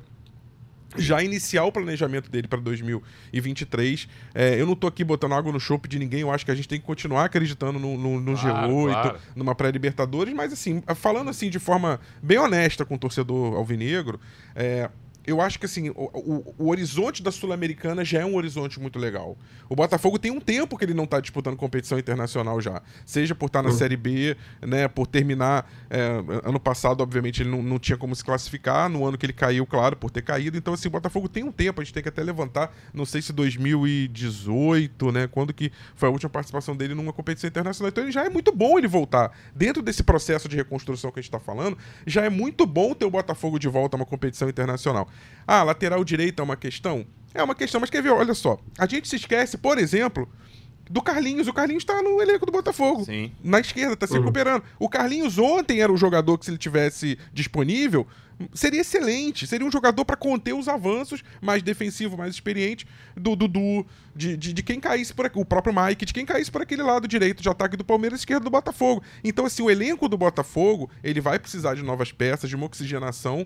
já iniciar o planejamento dele para 2023. É, eu não tô aqui botando água no chope de ninguém, eu acho que a gente tem que continuar acreditando no, no, no claro, G8, claro. numa pré-Libertadores, mas assim, falando assim de forma bem honesta com o torcedor alvinegro, é, eu acho que assim, o, o, o horizonte da Sul-Americana já é um horizonte muito legal. O Botafogo tem um tempo que ele não está disputando competição internacional já. Seja por estar tá na uhum. Série B, né? Por terminar. É, ano passado, obviamente, ele não, não tinha como se classificar. No ano que ele caiu, claro, por ter caído. Então, assim, o Botafogo tem um tempo, a gente tem que até levantar, não sei se 2018, né? Quando que foi a última participação dele numa competição internacional. Então ele já é muito bom ele voltar. Dentro desse processo de reconstrução que a gente está falando, já é muito bom ter o Botafogo de volta a uma competição internacional. Ah, lateral direito é uma questão? É uma questão, mas quer ver, olha só. A gente se esquece, por exemplo, do Carlinhos. O Carlinhos tá no elenco do Botafogo. Sim. Na esquerda, tá se uhum. recuperando. O Carlinhos ontem era o jogador que, se ele tivesse disponível, seria excelente. Seria um jogador para conter os avanços, mais defensivo, mais experiente, do Dudu, de, de, de, quem caísse por aqui, o próprio Mike, de quem caísse por aquele lado direito de ataque do Palmeiras, esquerdo do Botafogo. Então, assim, o elenco do Botafogo, ele vai precisar de novas peças, de uma oxigenação.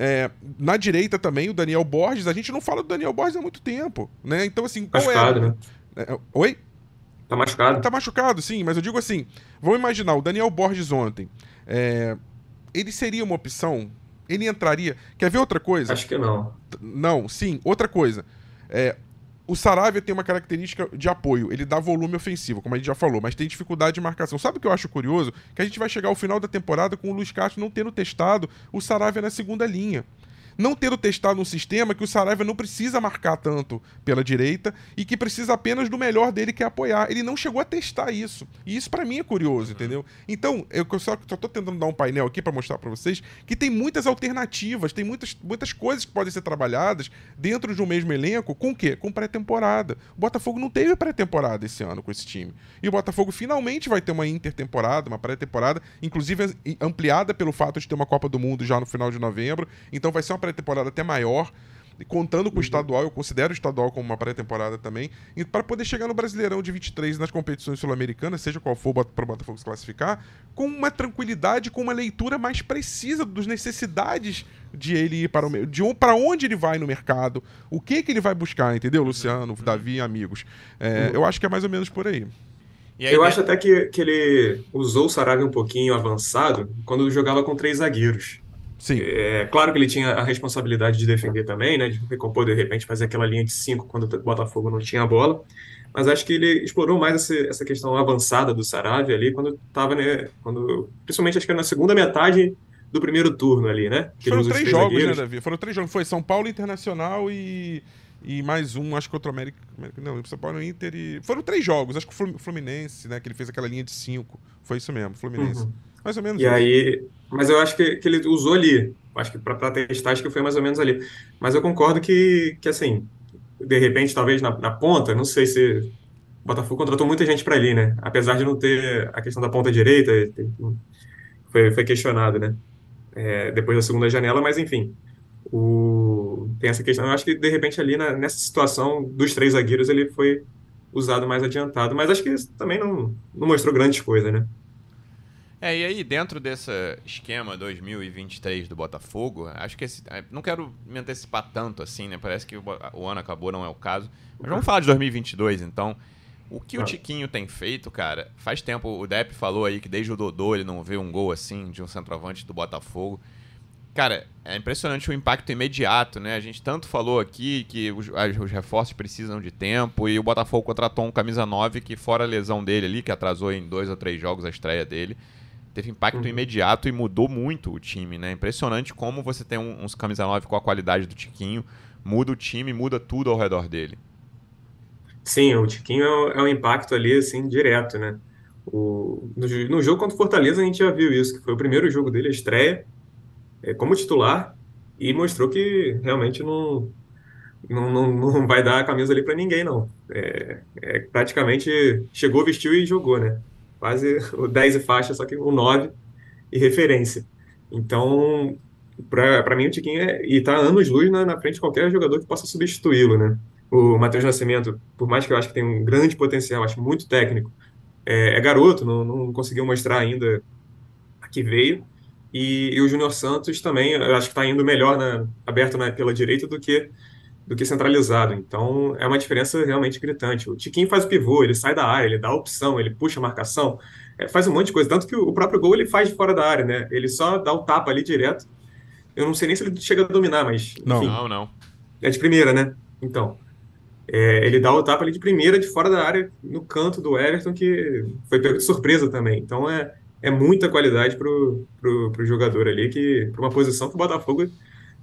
É, na direita também, o Daniel Borges. A gente não fala do Daniel Borges há muito tempo, né? Então, assim, qual machucado, é... né? É, oi? Tá machucado. Tá machucado, sim, mas eu digo assim: vamos imaginar, o Daniel Borges ontem. É, ele seria uma opção? Ele entraria. Quer ver outra coisa? Acho que não. Não, sim, outra coisa. É, o Saravia tem uma característica de apoio, ele dá volume ofensivo, como a gente já falou, mas tem dificuldade de marcação. Sabe o que eu acho curioso? Que a gente vai chegar ao final da temporada com o Luiz Castro não tendo testado o Saravia na segunda linha não tendo testado um sistema que o Saraiva não precisa marcar tanto pela direita e que precisa apenas do melhor dele, que é apoiar. Ele não chegou a testar isso. E isso para mim é curioso, entendeu? Então, eu só, tô tentando dar um painel aqui para mostrar para vocês que tem muitas alternativas, tem muitas, muitas coisas que podem ser trabalhadas dentro de um mesmo elenco com o quê? Com pré-temporada. O Botafogo não teve pré-temporada esse ano com esse time. E o Botafogo finalmente vai ter uma intertemporada, uma pré-temporada, inclusive ampliada pelo fato de ter uma Copa do Mundo já no final de novembro. Então vai ser uma pré-temporada até maior. Contando com o uhum. estadual, eu considero o estadual como uma pré-temporada também. E para poder chegar no Brasileirão de 23 nas competições sul-americanas, seja qual for para o Botafogo se classificar, com uma tranquilidade, com uma leitura mais precisa das necessidades de ele ir para o de um, para onde ele vai no mercado, o que que ele vai buscar, entendeu, Luciano, uhum. Davi e amigos. É, uhum. Eu acho que é mais ou menos por aí. aí, eu acho até que, que ele usou o Sarabia um pouquinho avançado quando jogava com três zagueiros. Sim. É claro que ele tinha a responsabilidade de defender também, né? De recompor de repente, fazer aquela linha de cinco quando o Botafogo não tinha a bola. Mas acho que ele explorou mais essa, essa questão avançada do Saravia ali quando estava, né? Quando, principalmente acho que na segunda metade do primeiro turno ali, né? Que Foram três jogos, né, zagueiros. né, Davi? Foram três jogos. Foi São Paulo Internacional e, e mais um, acho que outro América. Não, São Paulo Inter e. Foram três jogos, acho que o Fluminense, né? Que ele fez aquela linha de cinco. Foi isso mesmo, Fluminense. Uhum. Mais ou menos. E isso. aí, mas eu acho que, que ele usou ali. Acho que para testar, acho que foi mais ou menos ali. Mas eu concordo que, que assim, de repente, talvez na, na ponta, não sei se. O Botafogo contratou muita gente para ali, né? Apesar de não ter a questão da ponta direita, foi, foi questionado, né? É, depois da segunda janela, mas enfim. O, tem essa questão. Eu acho que, de repente, ali na, nessa situação dos três zagueiros, ele foi usado mais adiantado. Mas acho que também não, não mostrou grandes coisas, né? É, e aí dentro desse esquema 2023 do Botafogo, acho que esse, é, não quero me antecipar tanto assim, né? Parece que o, o ano acabou, não é o caso. Mas vamos falar de 2022, então. O que o Tiquinho tem feito, cara, faz tempo, o Depp falou aí que desde o Dodô ele não vê um gol assim de um centroavante do Botafogo. Cara, é impressionante o impacto imediato, né? A gente tanto falou aqui que os, os, reforços precisam de tempo e o Botafogo contratou um camisa 9 que, fora a lesão dele ali, que atrasou em dois ou três jogos a estreia dele, teve impacto uhum. imediato e mudou muito o time, né? Impressionante como você tem um, uns camisa 9 com a qualidade do Tiquinho, muda o time, muda tudo ao redor dele. Sim, o Tiquinho é, é um impacto ali, assim, direto, né? O, no, no, jogo contra o Fortaleza a gente já viu isso, que foi o primeiro jogo dele, a estreia, é, como titular, e mostrou que realmente não, não, não, não vai dar a camisa ali para ninguém, não. É, é, praticamente chegou, vestiu e jogou, né? Quase o 10 e faixa, só que o 9 e referência. Então, para mim, o Tiquinho é, e tá anos luz na, na frente de qualquer jogador que possa substituí-lo, né? O Matheus Nascimento, por mais que eu acho que tem um grande potencial, acho muito técnico, é, é garoto, não, não conseguiu mostrar ainda a que veio. E, e o Júnior Santos também, eu acho que está indo melhor na, aberto na, pela direita do que do que centralizado. Então é uma diferença realmente gritante. O Tiquinho faz o pivô, ele sai da área, ele dá a opção, ele puxa a marcação, é, faz um monte de coisa. Tanto que o, o próprio gol ele faz de fora da área, né? Ele só dá o tapa ali direto. Eu não sei nem se ele chega a dominar, mas. Enfim, não, não, não. É de primeira, né? Então. É, ele dá o tapa ali de primeira, de fora da área, no canto do Everton, que foi pego de surpresa também. Então é, é muita qualidade pro, pro, pro jogador ali, que para uma posição que o Botafogo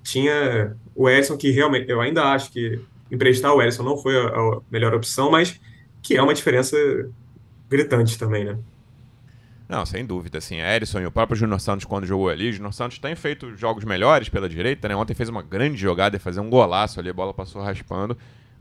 tinha o Edson, que realmente, eu ainda acho que emprestar o Edson não foi a, a melhor opção, mas que é uma diferença gritante também, né? Não, sem dúvida, assim, Erisson e o próprio Júnior Santos quando jogou ali, o Júnior Santos tem feito jogos melhores pela direita, né? Ontem fez uma grande jogada e fazer um golaço ali, a bola passou raspando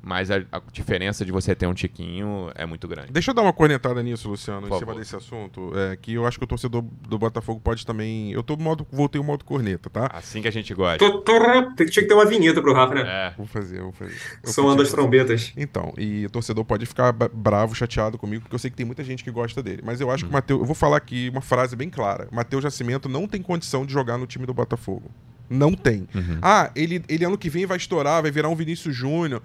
mas a, a, diferença de você ter um tiquinho é muito grande. Deixa eu dar uma cornetada nisso, Luciano, Por em cima desse assunto, é, que eu acho que o torcedor do Botafogo pode também... Eu tô modo, voltei o modo corneta, tá? Assim que a gente gosta. Tinha que ter uma vinheta pro Rafa, né? É. Vou fazer, vou fazer. Soando as trombetas. Então, e o torcedor pode ficar bravo, chateado comigo, porque eu sei que tem muita gente que gosta dele. Mas eu acho hum. que o Matheus... Eu vou falar aqui uma frase bem clara. Matheus Nascimento não tem condição de jogar no time do Botafogo. Não tem. Uhum. Ah, ele, ele ano que vem vai estourar, vai virar um Vinícius Júnior.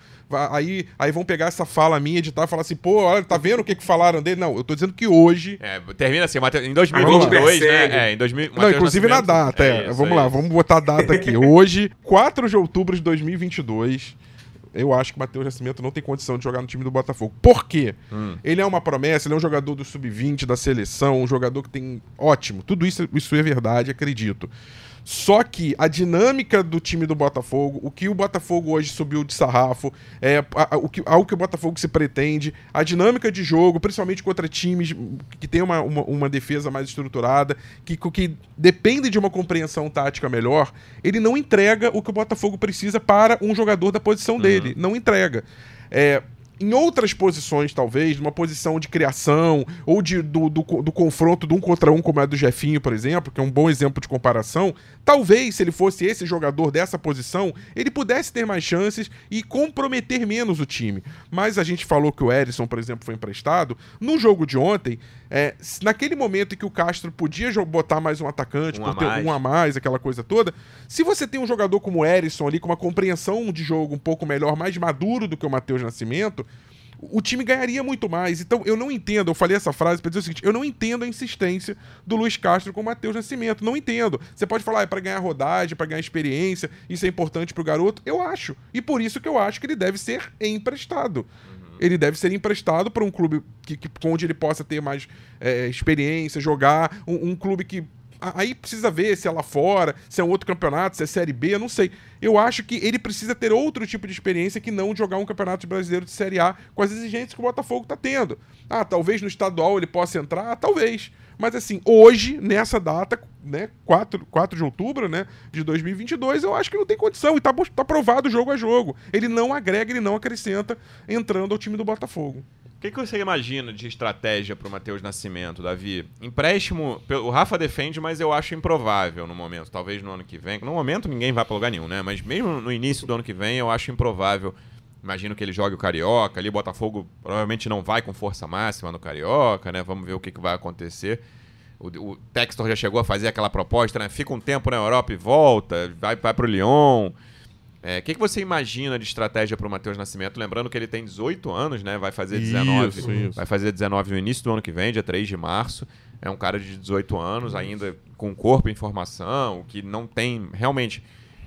Aí, aí vão pegar essa fala minha, editar e falar assim, pô, olha, tá vendo o que, que falaram dele? Não, eu tô dizendo que hoje. É, termina assim, em 2022, né? É, em 2000, Não, inclusive na data, é. é vamos é lá, isso. vamos botar a data aqui. hoje, 4 de outubro de 2022 eu acho que o Matheus Nascimento não tem condição de jogar no time do Botafogo. Por quê? Hum. Ele é uma promessa, ele é um jogador do sub-20, da seleção, um jogador que tem. Ótimo, tudo isso, isso é verdade, acredito. Só que a dinâmica do time do Botafogo, o que o Botafogo hoje subiu de sarrafo, é, a, a, o que, algo que o Botafogo se pretende, a dinâmica de jogo, principalmente contra times que tem uma, uma, uma defesa mais estruturada, que, que depende de uma compreensão tática melhor, ele não entrega o que o Botafogo precisa para um jogador da posição uhum. dele. Não entrega. É, em outras posições, talvez, numa posição de criação ou de, do, do, do, confronto de um contra um, como é do Jefinho, por exemplo, que é um bom exemplo de comparação, talvez, se ele fosse esse jogador dessa posição, ele pudesse ter mais chances e comprometer menos o time. Mas a gente falou que o Erisson, por exemplo, foi emprestado. No jogo de ontem, é, naquele momento em que o Castro podia botar mais um atacante, um por ter mais. um a mais, aquela coisa toda, se você tem um jogador como o Erisson ali, com uma compreensão de jogo um pouco melhor, mais maduro do que o Matheus Nascimento, o time ganharia muito mais. Então eu não entendo, eu falei essa frase para dizer o seguinte: eu não entendo a insistência do Luiz Castro com o Matheus Nascimento. Não entendo. Você pode falar, é para ganhar rodagem, para ganhar experiência, isso é importante pro garoto. Eu acho. E por isso que eu acho que ele deve ser emprestado ele deve ser emprestado para um clube que, que, onde ele possa ter mais é, experiência, jogar, um, um, clube que. Aí precisa ver se é lá fora, se é um outro campeonato, se é Série B, eu não sei. Eu acho que ele precisa ter outro tipo de experiência que não jogar um campeonato brasileiro de Série A com as exigências que o Botafogo está tendo. Ah, talvez no estadual ele possa entrar? Talvez. Mas assim, hoje, nessa data, né, 4, 4 de outubro, né, de 2022, eu acho que não tem condição e tá, tá provado jogo a jogo. Ele não agrega, ele não acrescenta entrando ao time do Botafogo. O que, que você imagina de estratégia para o Matheus Nascimento, Davi? Empréstimo, o Rafa defende, mas eu acho improvável no momento. Talvez no ano que vem. No momento ninguém vai para lugar nenhum, né? Mas mesmo no início do ano que vem, eu acho improvável Imagino que ele jogue o Carioca. Ali, Botafogo provavelmente não vai com força máxima no Carioca, né? Vamos ver o que, que vai acontecer. O, o Textor já chegou a fazer aquela proposta, né? Fica um tempo na Europa e volta, vai, vai para o Lyon. É, o que, que você imagina de estratégia para o Matheus Nascimento? Lembrando que ele tem 18 anos, né? Vai fazer 19. Isso, isso. Vai fazer 19 no início do ano que vem, dia 3 de março. É um cara de 18 anos, ainda com corpo em formação, que não tem. Realmente,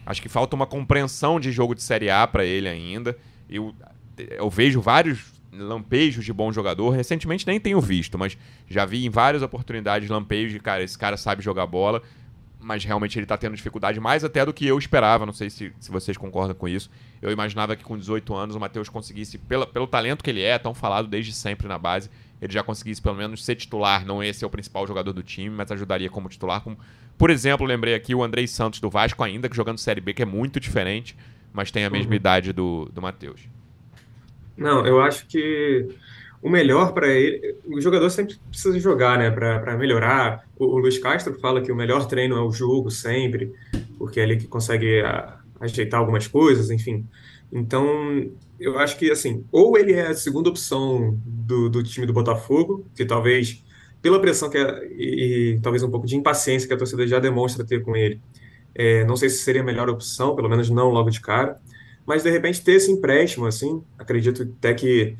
acho que falta uma compreensão de jogo de Série A para ele ainda. Eu, eu vejo vários lampejos de bom jogador. Recentemente nem tenho visto, mas já vi em várias oportunidades lampejos de, cara, esse cara sabe jogar bola, mas realmente ele tá tendo dificuldade mais até do que eu esperava. Não sei se, se vocês concordam com isso. Eu imaginava que com 18 anos o Matheus conseguisse, pela, pelo talento que ele é, tão falado desde sempre na base, ele já conseguisse pelo menos ser titular. Não esse é o principal jogador do time, mas ajudaria como titular. Como, por exemplo, lembrei aqui o Andrei Santos do Vasco ainda, que jogando Série B, que é muito diferente mas tem a mesma uhum. idade do, do Matheus. Não, eu acho que o melhor para ele. O jogador sempre precisa jogar, né, para melhorar. O, o, Luiz Castro fala que o melhor treino é o jogo, sempre, porque é ali que consegue a, ajeitar algumas coisas, enfim. Então, eu acho que, assim, ou ele é a segunda opção do, do time do Botafogo, que talvez, pela pressão que é, e, e, talvez um pouco de impaciência que a torcida já demonstra ter com ele, é, não sei se seria a melhor opção, pelo menos não logo de cara, mas de repente ter esse empréstimo, assim, acredito até que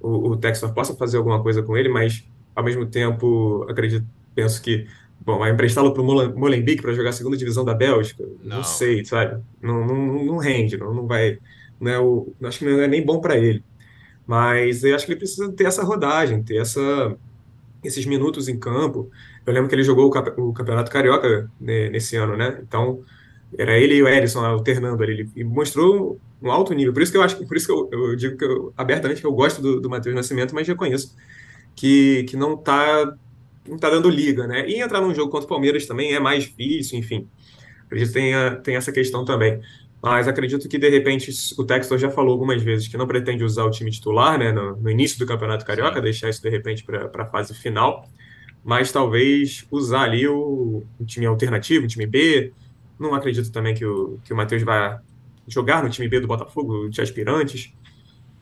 o, o Textor possa fazer alguma coisa com ele, mas ao mesmo tempo, acredito, penso que Bom, vai emprestá-lo para o Molenbeek para jogar a segunda divisão da Bélgica? Não, não sei, sabe? Não, não, não rende, não, não vai. Não é o, acho que não é nem bom para ele. Mas eu acho que ele precisa ter essa rodagem, ter essa, esses minutos em campo. Eu lembro que ele jogou o, Campeonato Carioca né, nesse ano, né? Então, era ele e o Erisson alternando ali. Ele mostrou um alto nível. Por isso que eu acho por isso que eu, eu digo que eu, abertamente que eu gosto do, do Matheus Nascimento, mas reconheço que, que não está não tá dando liga, né? E entrar num jogo contra o Palmeiras também é mais difícil, enfim. Acredito que tem, tem essa questão também. Mas acredito que, de repente, o Textor já falou algumas vezes que não pretende usar o time titular né, no, no início do Campeonato Carioca, deixar isso, de repente, para a fase final. Mas talvez usar ali o, o, time alternativo, o time B. Não acredito também que o, que o Matheus vai jogar no time B do Botafogo, de aspirantes.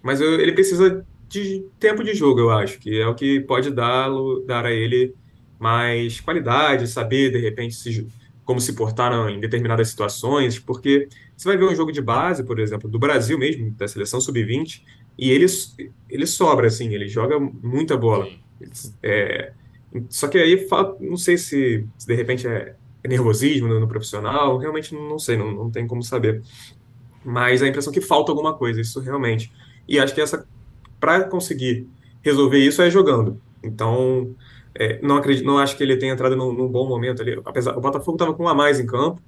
Mas eu, ele precisa de tempo de jogo, eu acho, que é o que pode dar, dar a ele mais qualidade, saber de repente se, como se portar em determinadas situações, porque você vai ver um jogo de base, por exemplo, do Brasil mesmo, da seleção sub-20, e ele, ele sobra, assim, ele joga muita bola. É, só que aí, não sei se, se de repente é nervosismo no, no, profissional, realmente não sei, não, não tem como saber. Mas a impressão que falta alguma coisa, isso realmente. E acho que essa para conseguir resolver isso é jogando. Então, é, não acredito, não acho que ele tenha entrado num, num bom momento ali. Apesar, o Botafogo estava com um a mais em campo,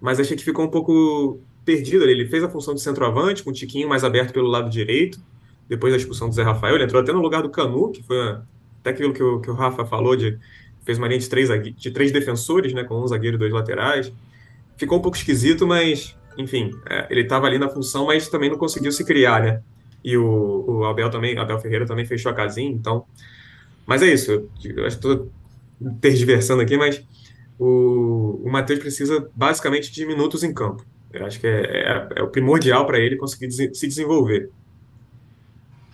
mas achei que ficou um pouco perdido ali. Ele fez a função de centroavante, com o Tiquinho mais aberto pelo lado direito, depois da expulsão do Zé Rafael. Ele entrou até no lugar do Canu, que foi até aquilo que o, que o Rafa falou, de fez uma linha de três, de três defensores, né, com um zagueiro e dois laterais. Ficou um pouco esquisito, mas, enfim, é, ele estava ali na função, mas também não conseguiu se criar, né? e o, o Abel também, Abel Ferreira também fechou a casinha, então. Mas é isso, eu, acho que estou tergiversando aqui, mas o, o Matheus precisa basicamente de minutos em campo. Eu acho que é, é, é o primordial para ele conseguir se desenvolver.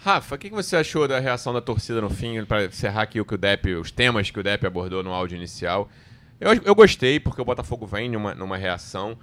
Rafa, o que você achou da reação da torcida no fim, para encerrar aqui o que o Depp, os temas que o Depp abordou no áudio inicial? Eu, eu gostei, porque o Botafogo vem numa, numa reação.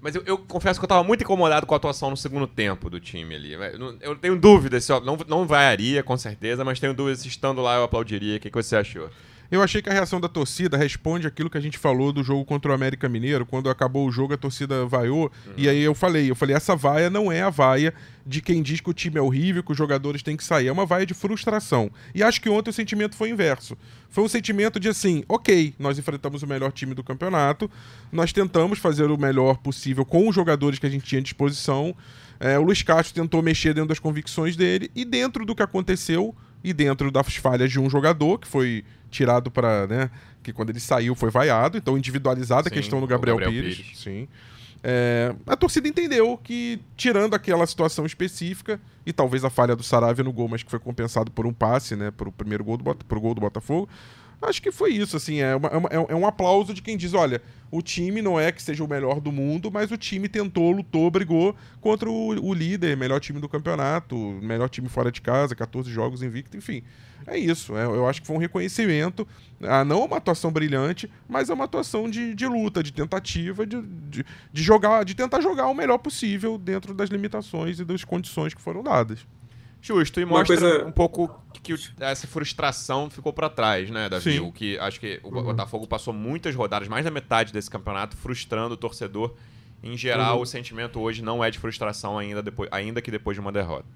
Mas eu, eu, confesso que eu estava muito incomodado com a atuação no segundo tempo do time ali. Eu tenho dúvidas, não, não vaiaria, com certeza, mas tenho dúvidas se estando lá eu aplaudiria. O que você achou? Eu achei que a reação da torcida responde aquilo que a gente falou do jogo contra o América Mineiro. Quando acabou o jogo, a torcida vaiou. Uhum. E aí eu falei, eu falei, essa vaia não é a vaia de quem diz que o time é horrível, que os jogadores têm que sair. É uma vaia de frustração. E acho que ontem o sentimento foi inverso. Foi um sentimento de assim, ok, nós enfrentamos o melhor time do campeonato, nós tentamos fazer o melhor possível com os jogadores que a gente tinha à disposição. É, o Luiz Castro tentou mexer dentro das convicções dele, e dentro do que aconteceu, e dentro das falhas de um jogador, que foi tirado para, né, que quando ele saiu foi vaiado, então individualizada a questão do Gabriel, Gabriel Pires, Pires. Sim. É, a torcida entendeu que, tirando aquela situação específica, e talvez a falha do Saravia no gol, mas que foi compensado por um passe, né, para o primeiro gol do, pro gol do Botafogo, acho que foi isso, assim, é, uma, é, uma, é, um aplauso de quem diz, olha, o time não é que seja o melhor do mundo, mas o time tentou, lutou, brigou contra o, o líder, melhor time do campeonato, melhor time fora de casa, 14 jogos invicto, enfim. É isso, é, eu acho que foi um reconhecimento, ah, não uma atuação brilhante, mas é uma atuação de, de luta, de tentativa, de, de, de jogar, de tentar jogar o melhor possível dentro das limitações e das condições que foram dadas. Justo, e mostra coisa... um pouco que essa frustração ficou para trás, né, Davi? Sim. O que acho que o uhum. Botafogo passou muitas rodadas, mais da metade desse campeonato, frustrando o torcedor. Em geral, uhum. o sentimento hoje não é de frustração ainda, depois, ainda que depois de uma derrota.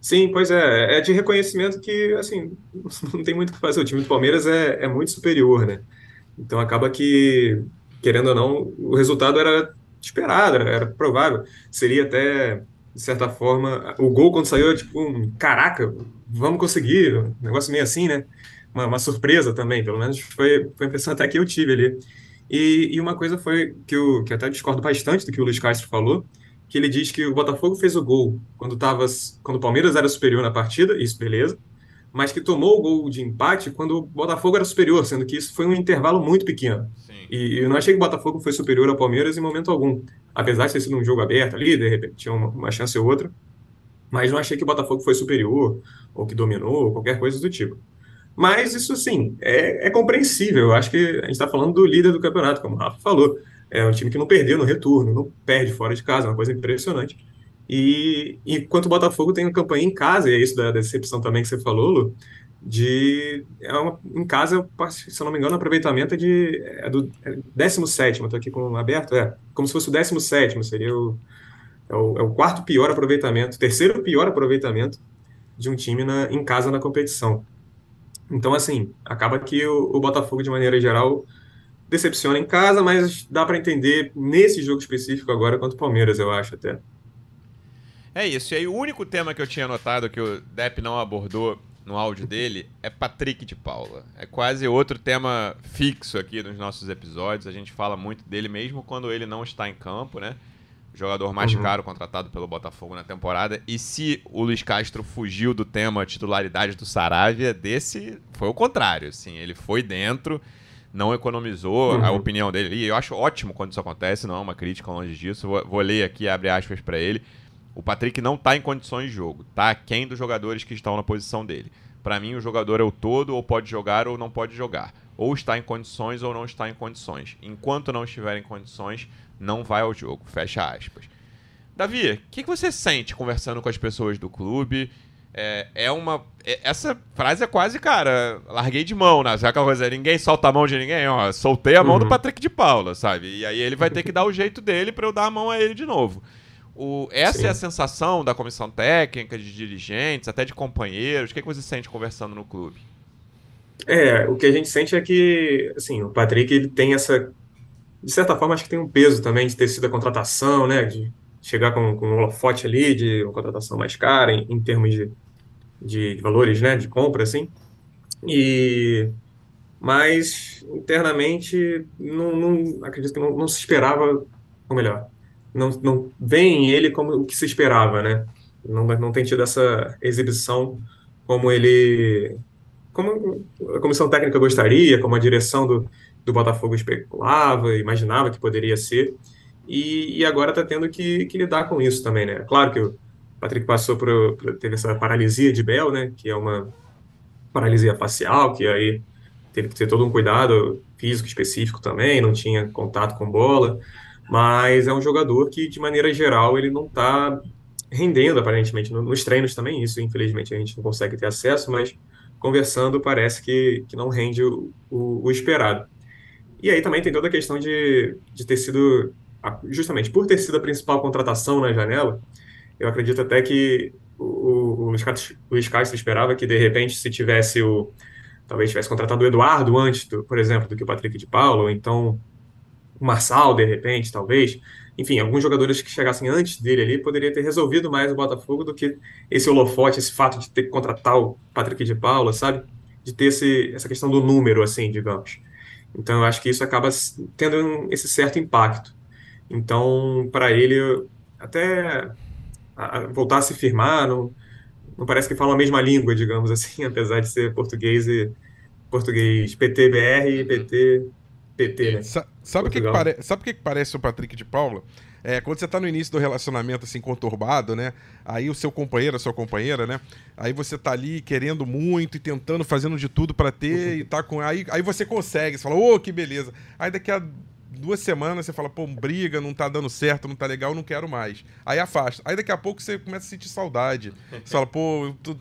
Sim, pois é. É de reconhecimento que, assim, não tem muito o que fazer. O time do Palmeiras é, é muito superior, né? Então acaba que, querendo ou não, o resultado era esperado, era, era provável. Seria até de certa forma. O gol, quando saiu, é tipo um caraca, vamos conseguir. Um negócio meio assim, né? Uma, uma, surpresa também, pelo menos foi, foi a impressão até que eu tive ali. E, e uma coisa foi que eu que até discordo bastante do que o Luiz Castro falou, que ele diz que o Botafogo fez o gol quando, tava, quando o Palmeiras era superior na partida, isso beleza, mas que tomou o gol de empate quando o Botafogo era superior, sendo que isso foi um intervalo muito pequeno. Sim. E eu não achei que o Botafogo foi superior ao Palmeiras em momento algum. Apesar de ter sido um jogo aberto ali, de repente tinha uma, uma chance ou outra, mas não achei que o Botafogo foi superior, ou que dominou, ou qualquer coisa do tipo. Mas isso, sim, é, é compreensível. Eu acho que a gente está falando do líder do campeonato, como o Rafa falou. É um time que não perdeu no retorno, não perde fora de casa, é uma coisa impressionante. E enquanto o Botafogo tem uma campanha em casa, e é isso da decepção também que você falou, Lu, de é uma, em casa, se eu não me engano, o aproveitamento é, de, é do é 17, estou aqui com aberto, é como se fosse o 17, seria o, é o, é o quarto pior aproveitamento, terceiro pior aproveitamento de um time na, em casa na competição. Então, assim, acaba que o, o Botafogo, de maneira geral, decepciona em casa, mas dá para entender nesse jogo específico agora quanto o Palmeiras, eu acho até. É isso. E aí, o único tema que eu tinha notado que o Depp não abordou no áudio dele é Patrick de Paula. É quase outro tema fixo aqui nos nossos episódios. A gente fala muito dele mesmo quando ele não está em campo, né? jogador mais uhum. caro contratado pelo Botafogo na temporada. E se o Luiz Castro fugiu do tema titularidade do Saravia, desse foi o contrário. Assim, ele foi dentro, não economizou uhum. a opinião dele. E eu acho ótimo quando isso acontece, não é uma crítica longe disso. Vou, vou ler aqui, abre aspas para ele. O Patrick não está em condições de jogo, tá quem dos jogadores que estão na posição dele. Para mim, o jogador é o todo, ou pode jogar ou não pode jogar. Ou está em condições ou não está em condições. Enquanto não estiver em condições, não vai ao jogo. Fecha aspas. Davi, o que, que, você sente conversando com as pessoas do clube? É, é uma. É, essa frase é quase, cara, larguei de mão, né? Sabe aquela coisa, ninguém solta a mão de ninguém? Ó, soltei a mão uhum. do Patrick de Paula, sabe? E aí ele vai ter que dar o jeito dele para eu dar a mão a ele de novo. O, essa Sim. é a sensação da comissão técnica, de dirigentes, até de companheiros. O que, que você sente conversando no clube? É, o que a gente sente é que, assim, o Patrick ele tem essa de certa forma, acho que tem um peso também de ter sido a contratação, né? De chegar com, com um holofote ali, de uma contratação mais cara em, em termos de, de, valores, né? De compra, assim. E mas internamente não, não acredito que não, não, se esperava, ou melhor, não, não vem ele como o que se esperava, né? Não, não tem tido essa exibição como ele, como a comissão técnica gostaria, como a direção do, do Botafogo especulava, imaginava que poderia ser, e, e agora está tendo que, que, lidar com isso também, né? Claro que o Patrick passou por, por, teve essa paralisia de Bell, né? Que é uma paralisia facial, que aí teve que ter todo um cuidado físico específico também, não tinha contato com bola, mas é um jogador que, de maneira geral, ele não está rendendo, aparentemente, nos treinos também, isso infelizmente a gente não consegue ter acesso, mas conversando parece que, que não rende o, o, o esperado. E aí também tem toda a questão de, de ter sido, justamente por ter sido a principal contratação na janela, eu acredito até que o, o, Luiz Castro esperava que, de repente, se tivesse o. Talvez tivesse contratado o Eduardo antes, do, por exemplo, do que o Patrick de Paulo, ou então Marçal, de repente, talvez. Enfim, alguns jogadores que chegassem antes dele ali poderia ter resolvido mais o Botafogo do que esse holofote, esse fato de ter que contratar o Patrick de Paula, sabe? De ter esse, essa questão do número, assim, digamos. Então, eu acho que isso acaba tendo esse certo impacto. Então, para ele, até voltar a se firmar, não, não parece que fala a mesma língua, digamos assim, apesar de ser português e português PTBR e PT, PT, né? Sabe o que, que, pare... Sabe que, que parece o Patrick de Paula? É, quando você tá no início do relacionamento, assim, conturbado, né? Aí o seu companheiro, a sua companheira, né? Aí você tá ali querendo muito e tentando, fazendo de tudo para ter e tá com. Aí, aí você consegue, você fala, ô, oh, que beleza. Aí daqui a duas semanas você fala, pô, briga, não tá dando certo, não tá legal, não quero mais. Aí afasta. Aí daqui a pouco você começa a sentir saudade. Você fala, pô, tu,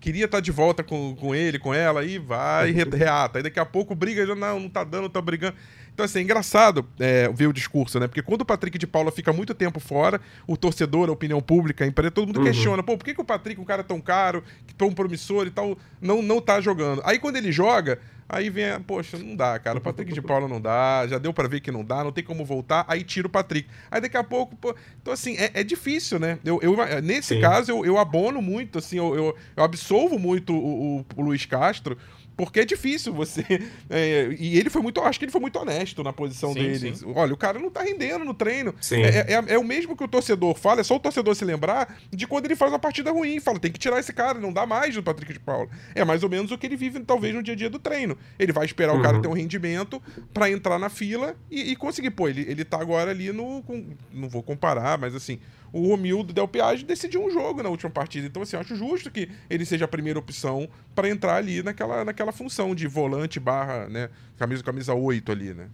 queria estar tá de volta com, com ele, com ela, aí vai, reata. Aí daqui a pouco briga, já não, não tá dando, tá brigando. Então, assim, é engraçado é, ver o discurso, né? Porque quando o Patrick de Paula fica muito tempo fora, o torcedor, a opinião pública, a empresa, todo mundo uhum. questiona, pô, por que, que o Patrick, um cara tão caro, tão promissor e tal, não, não tá jogando? Aí quando ele joga, Aí vem, poxa, não dá, cara. O Patrick de Paula não dá, já deu para ver que não dá, não tem como voltar, aí tira o Patrick. Aí daqui a pouco, pô, então assim, é, é difícil, né? Eu, eu nesse Sim. caso, eu, eu abono muito, assim, eu, eu, eu absolvo muito o, o, o Luiz Castro, porque é difícil você. É, e ele foi muito. Acho que ele foi muito honesto. na posição Sim, dele. sim. Olha, o cara não tá rendendo no treino. É, é- é o mesmo que o torcedor fala, é só o torcedor se lembrar de quando ele faz uma partida ruim. Fala, tem que tirar esse cara, não dá mais do Patrick de Paula. É mais ou menos o que ele vive, talvez, no dia a dia do treino. Ele vai esperar o cara Uhum. ter um rendimento pra entrar na fila e, e conseguir. Pô, ele, ele tá agora ali no. com- não vou comparar, mas assim. O Romildo Del Piage decidiu um jogo na última partida. Então, assim, eu acho justo que ele seja a primeira opção pra entrar ali naquela, naquela função de volante barra, né? Camisa, camisa 8 ali, né?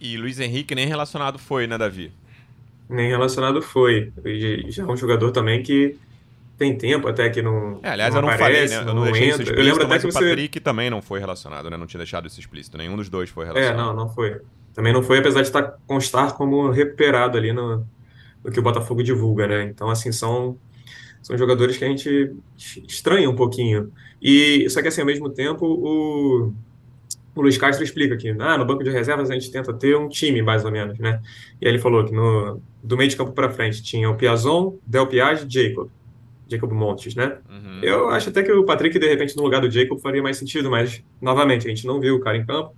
E Luiz Henrique nem relacionado foi, né, Davi? Nem relacionado foi. E já é um jogador também que tem tempo até que não. É, aliás, não eu não aparece, falei, né? Eu não, deixei isso entra. Eu lembro até mas que o você. Patrick também não foi relacionado, né? Não tinha deixado isso explícito. Nenhum dos dois foi É, relacionado. não, não foi. Também não foi, apesar de estar, constar como recuperado ali no, no que o Botafogo divulga, né? Então, assim, são, são jogadores que a gente estranha um pouquinho. E só que, assim, ao mesmo tempo, o, o Luiz Castro explica que ah, no banco de reservas a gente tenta ter um time, mais ou menos, né? E aí ele falou que no, do meio de campo para frente tinha o Piazon, Del Piage e Jacob. Jacob Montes, né? Uhum. Eu acho até que o Patrick, de repente, no lugar do Jacob, faria mais sentido, mas, novamente, a gente não viu o cara em campo,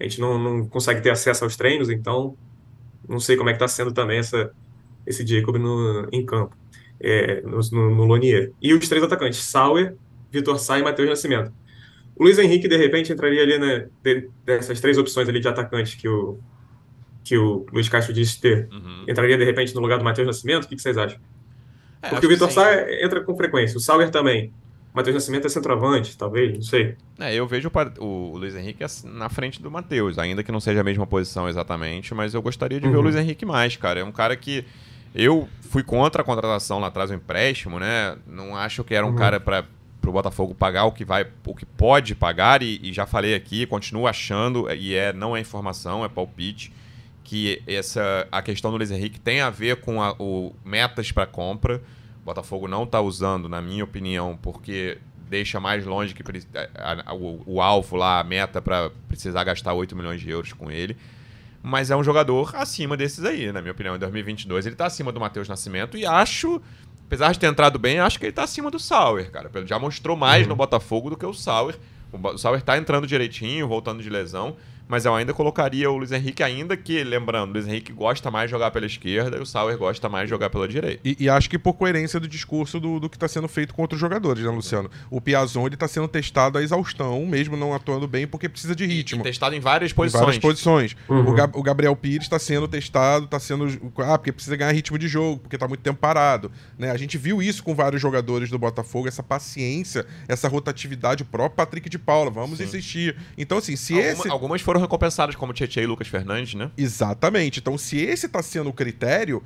a gente não, não consegue ter acesso aos treinos, então não sei como é que está sendo também essa, esse Jacob no, em campo, é, no, no, Lonier. E os três atacantes, Sauer, Vitor Sá e Matheus Nascimento. O Luiz Henrique, de repente, entraria ali, né, dessas três opções ali de atacantes que o, que o Luiz Castro disse ter. Uhum. Entraria, de repente, no lugar do Matheus Nascimento? O que, que vocês acham? É, Porque o Vitor Sá entra com frequência, o Sauer também. O Matheus Nascimento é centroavante, talvez, não sei. É, eu vejo o o Luiz Henrique ass- na frente do Matheus, ainda que não seja a mesma posição exatamente, mas eu gostaria de ver o Uhum. Luiz Henrique mais, cara. É um cara que eu fui contra a contratação lá atrás, o empréstimo, né? Não acho que era um Uhum. cara para o Botafogo pagar o que vai, o que pode pagar e, e já falei aqui, continuo achando e é não é informação, é palpite que essa a questão do Luiz Henrique tem a ver com a- o metas para compra. O Botafogo não está usando, na minha opinião, porque deixa mais longe que a- a- o, o alvo lá, a meta para precisar gastar 8 milhões de euros com ele. Mas é um jogador acima desses aí, na minha opinião. Em 2022 ele tá acima do Matheus Nascimento e acho, apesar de ter entrado bem, acho que ele tá acima do Sauer, cara. Ele já mostrou mais Uhum. no Botafogo do que o Sauer. O Sauer tá entrando direitinho, voltando de lesão, mas eu ainda colocaria o Luiz Henrique, ainda que, lembrando, o Luiz Henrique gosta mais de jogar pela esquerda e o Sauer gosta mais de jogar pela direita. E, e acho que por coerência do discurso do, do que está sendo feito com outros jogadores, né, Luciano? O Piazon ele está sendo testado à exaustão, mesmo não atuando bem, porque precisa de E ritmo. testado em várias Em posições. várias posições. Uhum. O, Gab- o Gabriel Pires está sendo testado, está sendo. Ah, porque precisa ganhar ritmo de jogo, porque está muito tempo parado. Né? A gente viu isso com vários jogadores do Botafogo, essa paciência, essa rotatividade, o próprio Patrick de Paula. Vamos Sim. insistir. Então, assim, se Alguma- esse. Algumas foram recompensadas, como Tietchan e Lucas Fernandes, né? Exatamente. Então, se esse tá sendo o critério,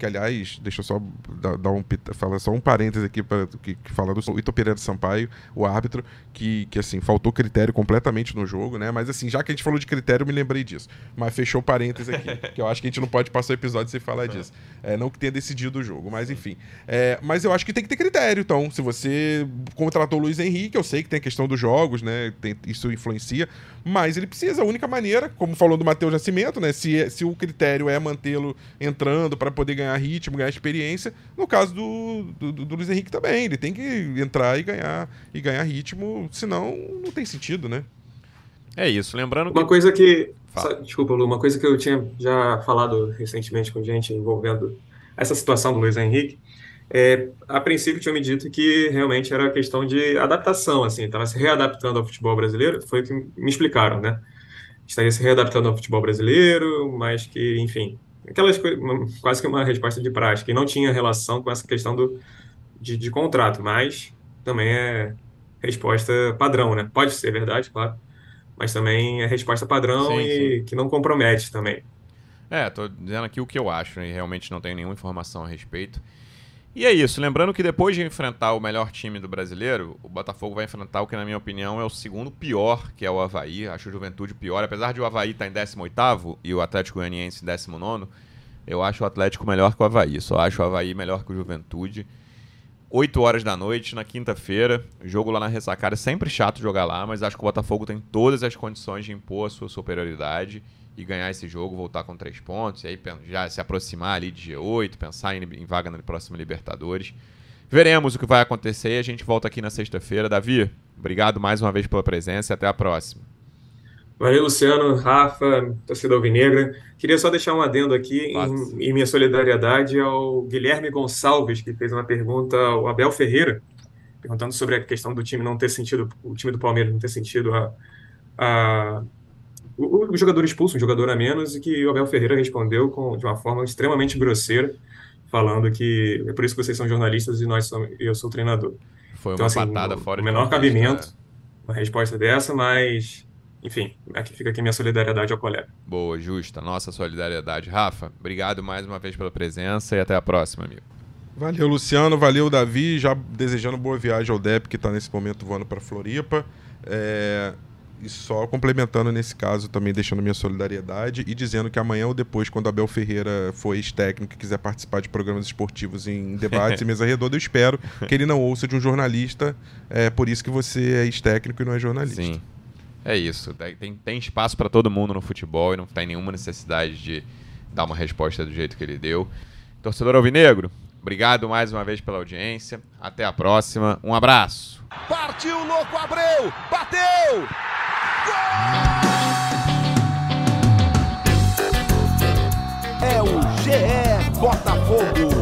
que aliás, deixa eu só dar, dar um falar só um parênteses aqui para que, que fala do Ito Pereira Sampaio, o árbitro, que, que assim, faltou critério completamente no jogo, né? Mas assim, já que a gente falou de critério, eu me lembrei disso. Mas fechou parênteses aqui, que eu acho que a gente não pode passar o episódio sem falar disso. É, não que tenha decidido o jogo, mas enfim. É, mas eu acho que tem que ter critério, então. Se você contratou o Luiz Henrique, eu sei que tem a questão dos jogos, né? tem- isso influencia, mas ele precisa, a única maneira, como falou do Matheus Nascimento, né? Se, se o critério é mantê-lo entrando para poder ganhar ritmo, ganhar experiência, no caso do, do, do Luiz Henrique também, ele tem que entrar e ganhar e ganhar ritmo, senão não tem sentido, né? É isso. Lembrando que. Uma coisa que. Fala. desculpa, Lu, uma coisa que eu tinha já falado recentemente com gente envolvendo essa situação do Luiz Henrique. É, a princípio tinha me dito que realmente era questão de adaptação, assim, estava se readaptando ao futebol brasileiro, foi o que me explicaram, né? Estaria se readaptando ao futebol brasileiro, mas que, enfim, aquelas coisas, quase que uma resposta de prática, e não tinha relação com essa questão do, de, de contrato, mas também é resposta padrão, né? Pode ser verdade, claro, mas também é resposta padrão Sim, e que não compromete também. É, tô dizendo aqui o que eu acho, né? e realmente não tenho nenhuma informação a respeito. E é isso, lembrando que depois de enfrentar o melhor time do brasileiro, o Botafogo vai enfrentar o que, na minha opinião, é o segundo pior, que é o Havaí. Acho o Juventude pior, apesar de o Havaí estar em 18 e o Atlético Goianiense em 19, eu acho o Atlético melhor que o Havaí. Só acho o Havaí melhor que o Juventude. 8 horas da noite, na quinta-feira, jogo lá na ressacada. É sempre chato jogar lá, mas acho que o Botafogo tem todas as condições de impor a sua superioridade e ganhar esse jogo, voltar com três pontos, e aí já se aproximar ali de G8, pensar em, em vaga na próxima Libertadores. Veremos o que vai acontecer e a gente volta aqui na sexta-feira. Davi, obrigado mais uma vez pela presença e até a próxima. Valeu, Luciano, Rafa, torcida alvinegra. Queria só deixar um adendo aqui em, em, minha solidariedade ao Guilherme Gonçalves, que fez uma pergunta ao Abel Ferreira, perguntando sobre a questão do time não ter sentido, o time do Palmeiras não ter sentido a, a o, o, jogador expulso, um jogador a menos, e que o Abel Ferreira respondeu com, de uma forma extremamente grosseira, falando que é por isso que vocês são jornalistas e nós somos, eu sou treinador. Foi então, uma assim, patada fora o menor cabimento, né? uma resposta dessa, mas enfim, aqui fica aqui minha solidariedade ao colega. Boa, justa. Nossa solidariedade. Rafa, obrigado mais uma vez pela presença e até a próxima, amigo. Valeu, Luciano. Valeu, Davi. Já desejando boa viagem ao DEP, que está nesse momento voando para Floripa. É... E só complementando nesse caso, também deixando minha solidariedade e dizendo que amanhã ou depois, quando Abel Ferreira for ex-técnico e quiser participar de programas esportivos em debates e mesa redonda, eu espero que ele não ouça de um jornalista. É por isso que você é ex-técnico e não é jornalista. Sim. É isso. Tem, tem espaço para todo mundo no futebol e não tem nenhuma necessidade de dar uma resposta do jeito que ele deu. Torcedor Alvinegro, obrigado mais uma vez pela audiência. Até a próxima. Um abraço. Partiu, louco, Abreu! Bateu! É o GE Botafogo.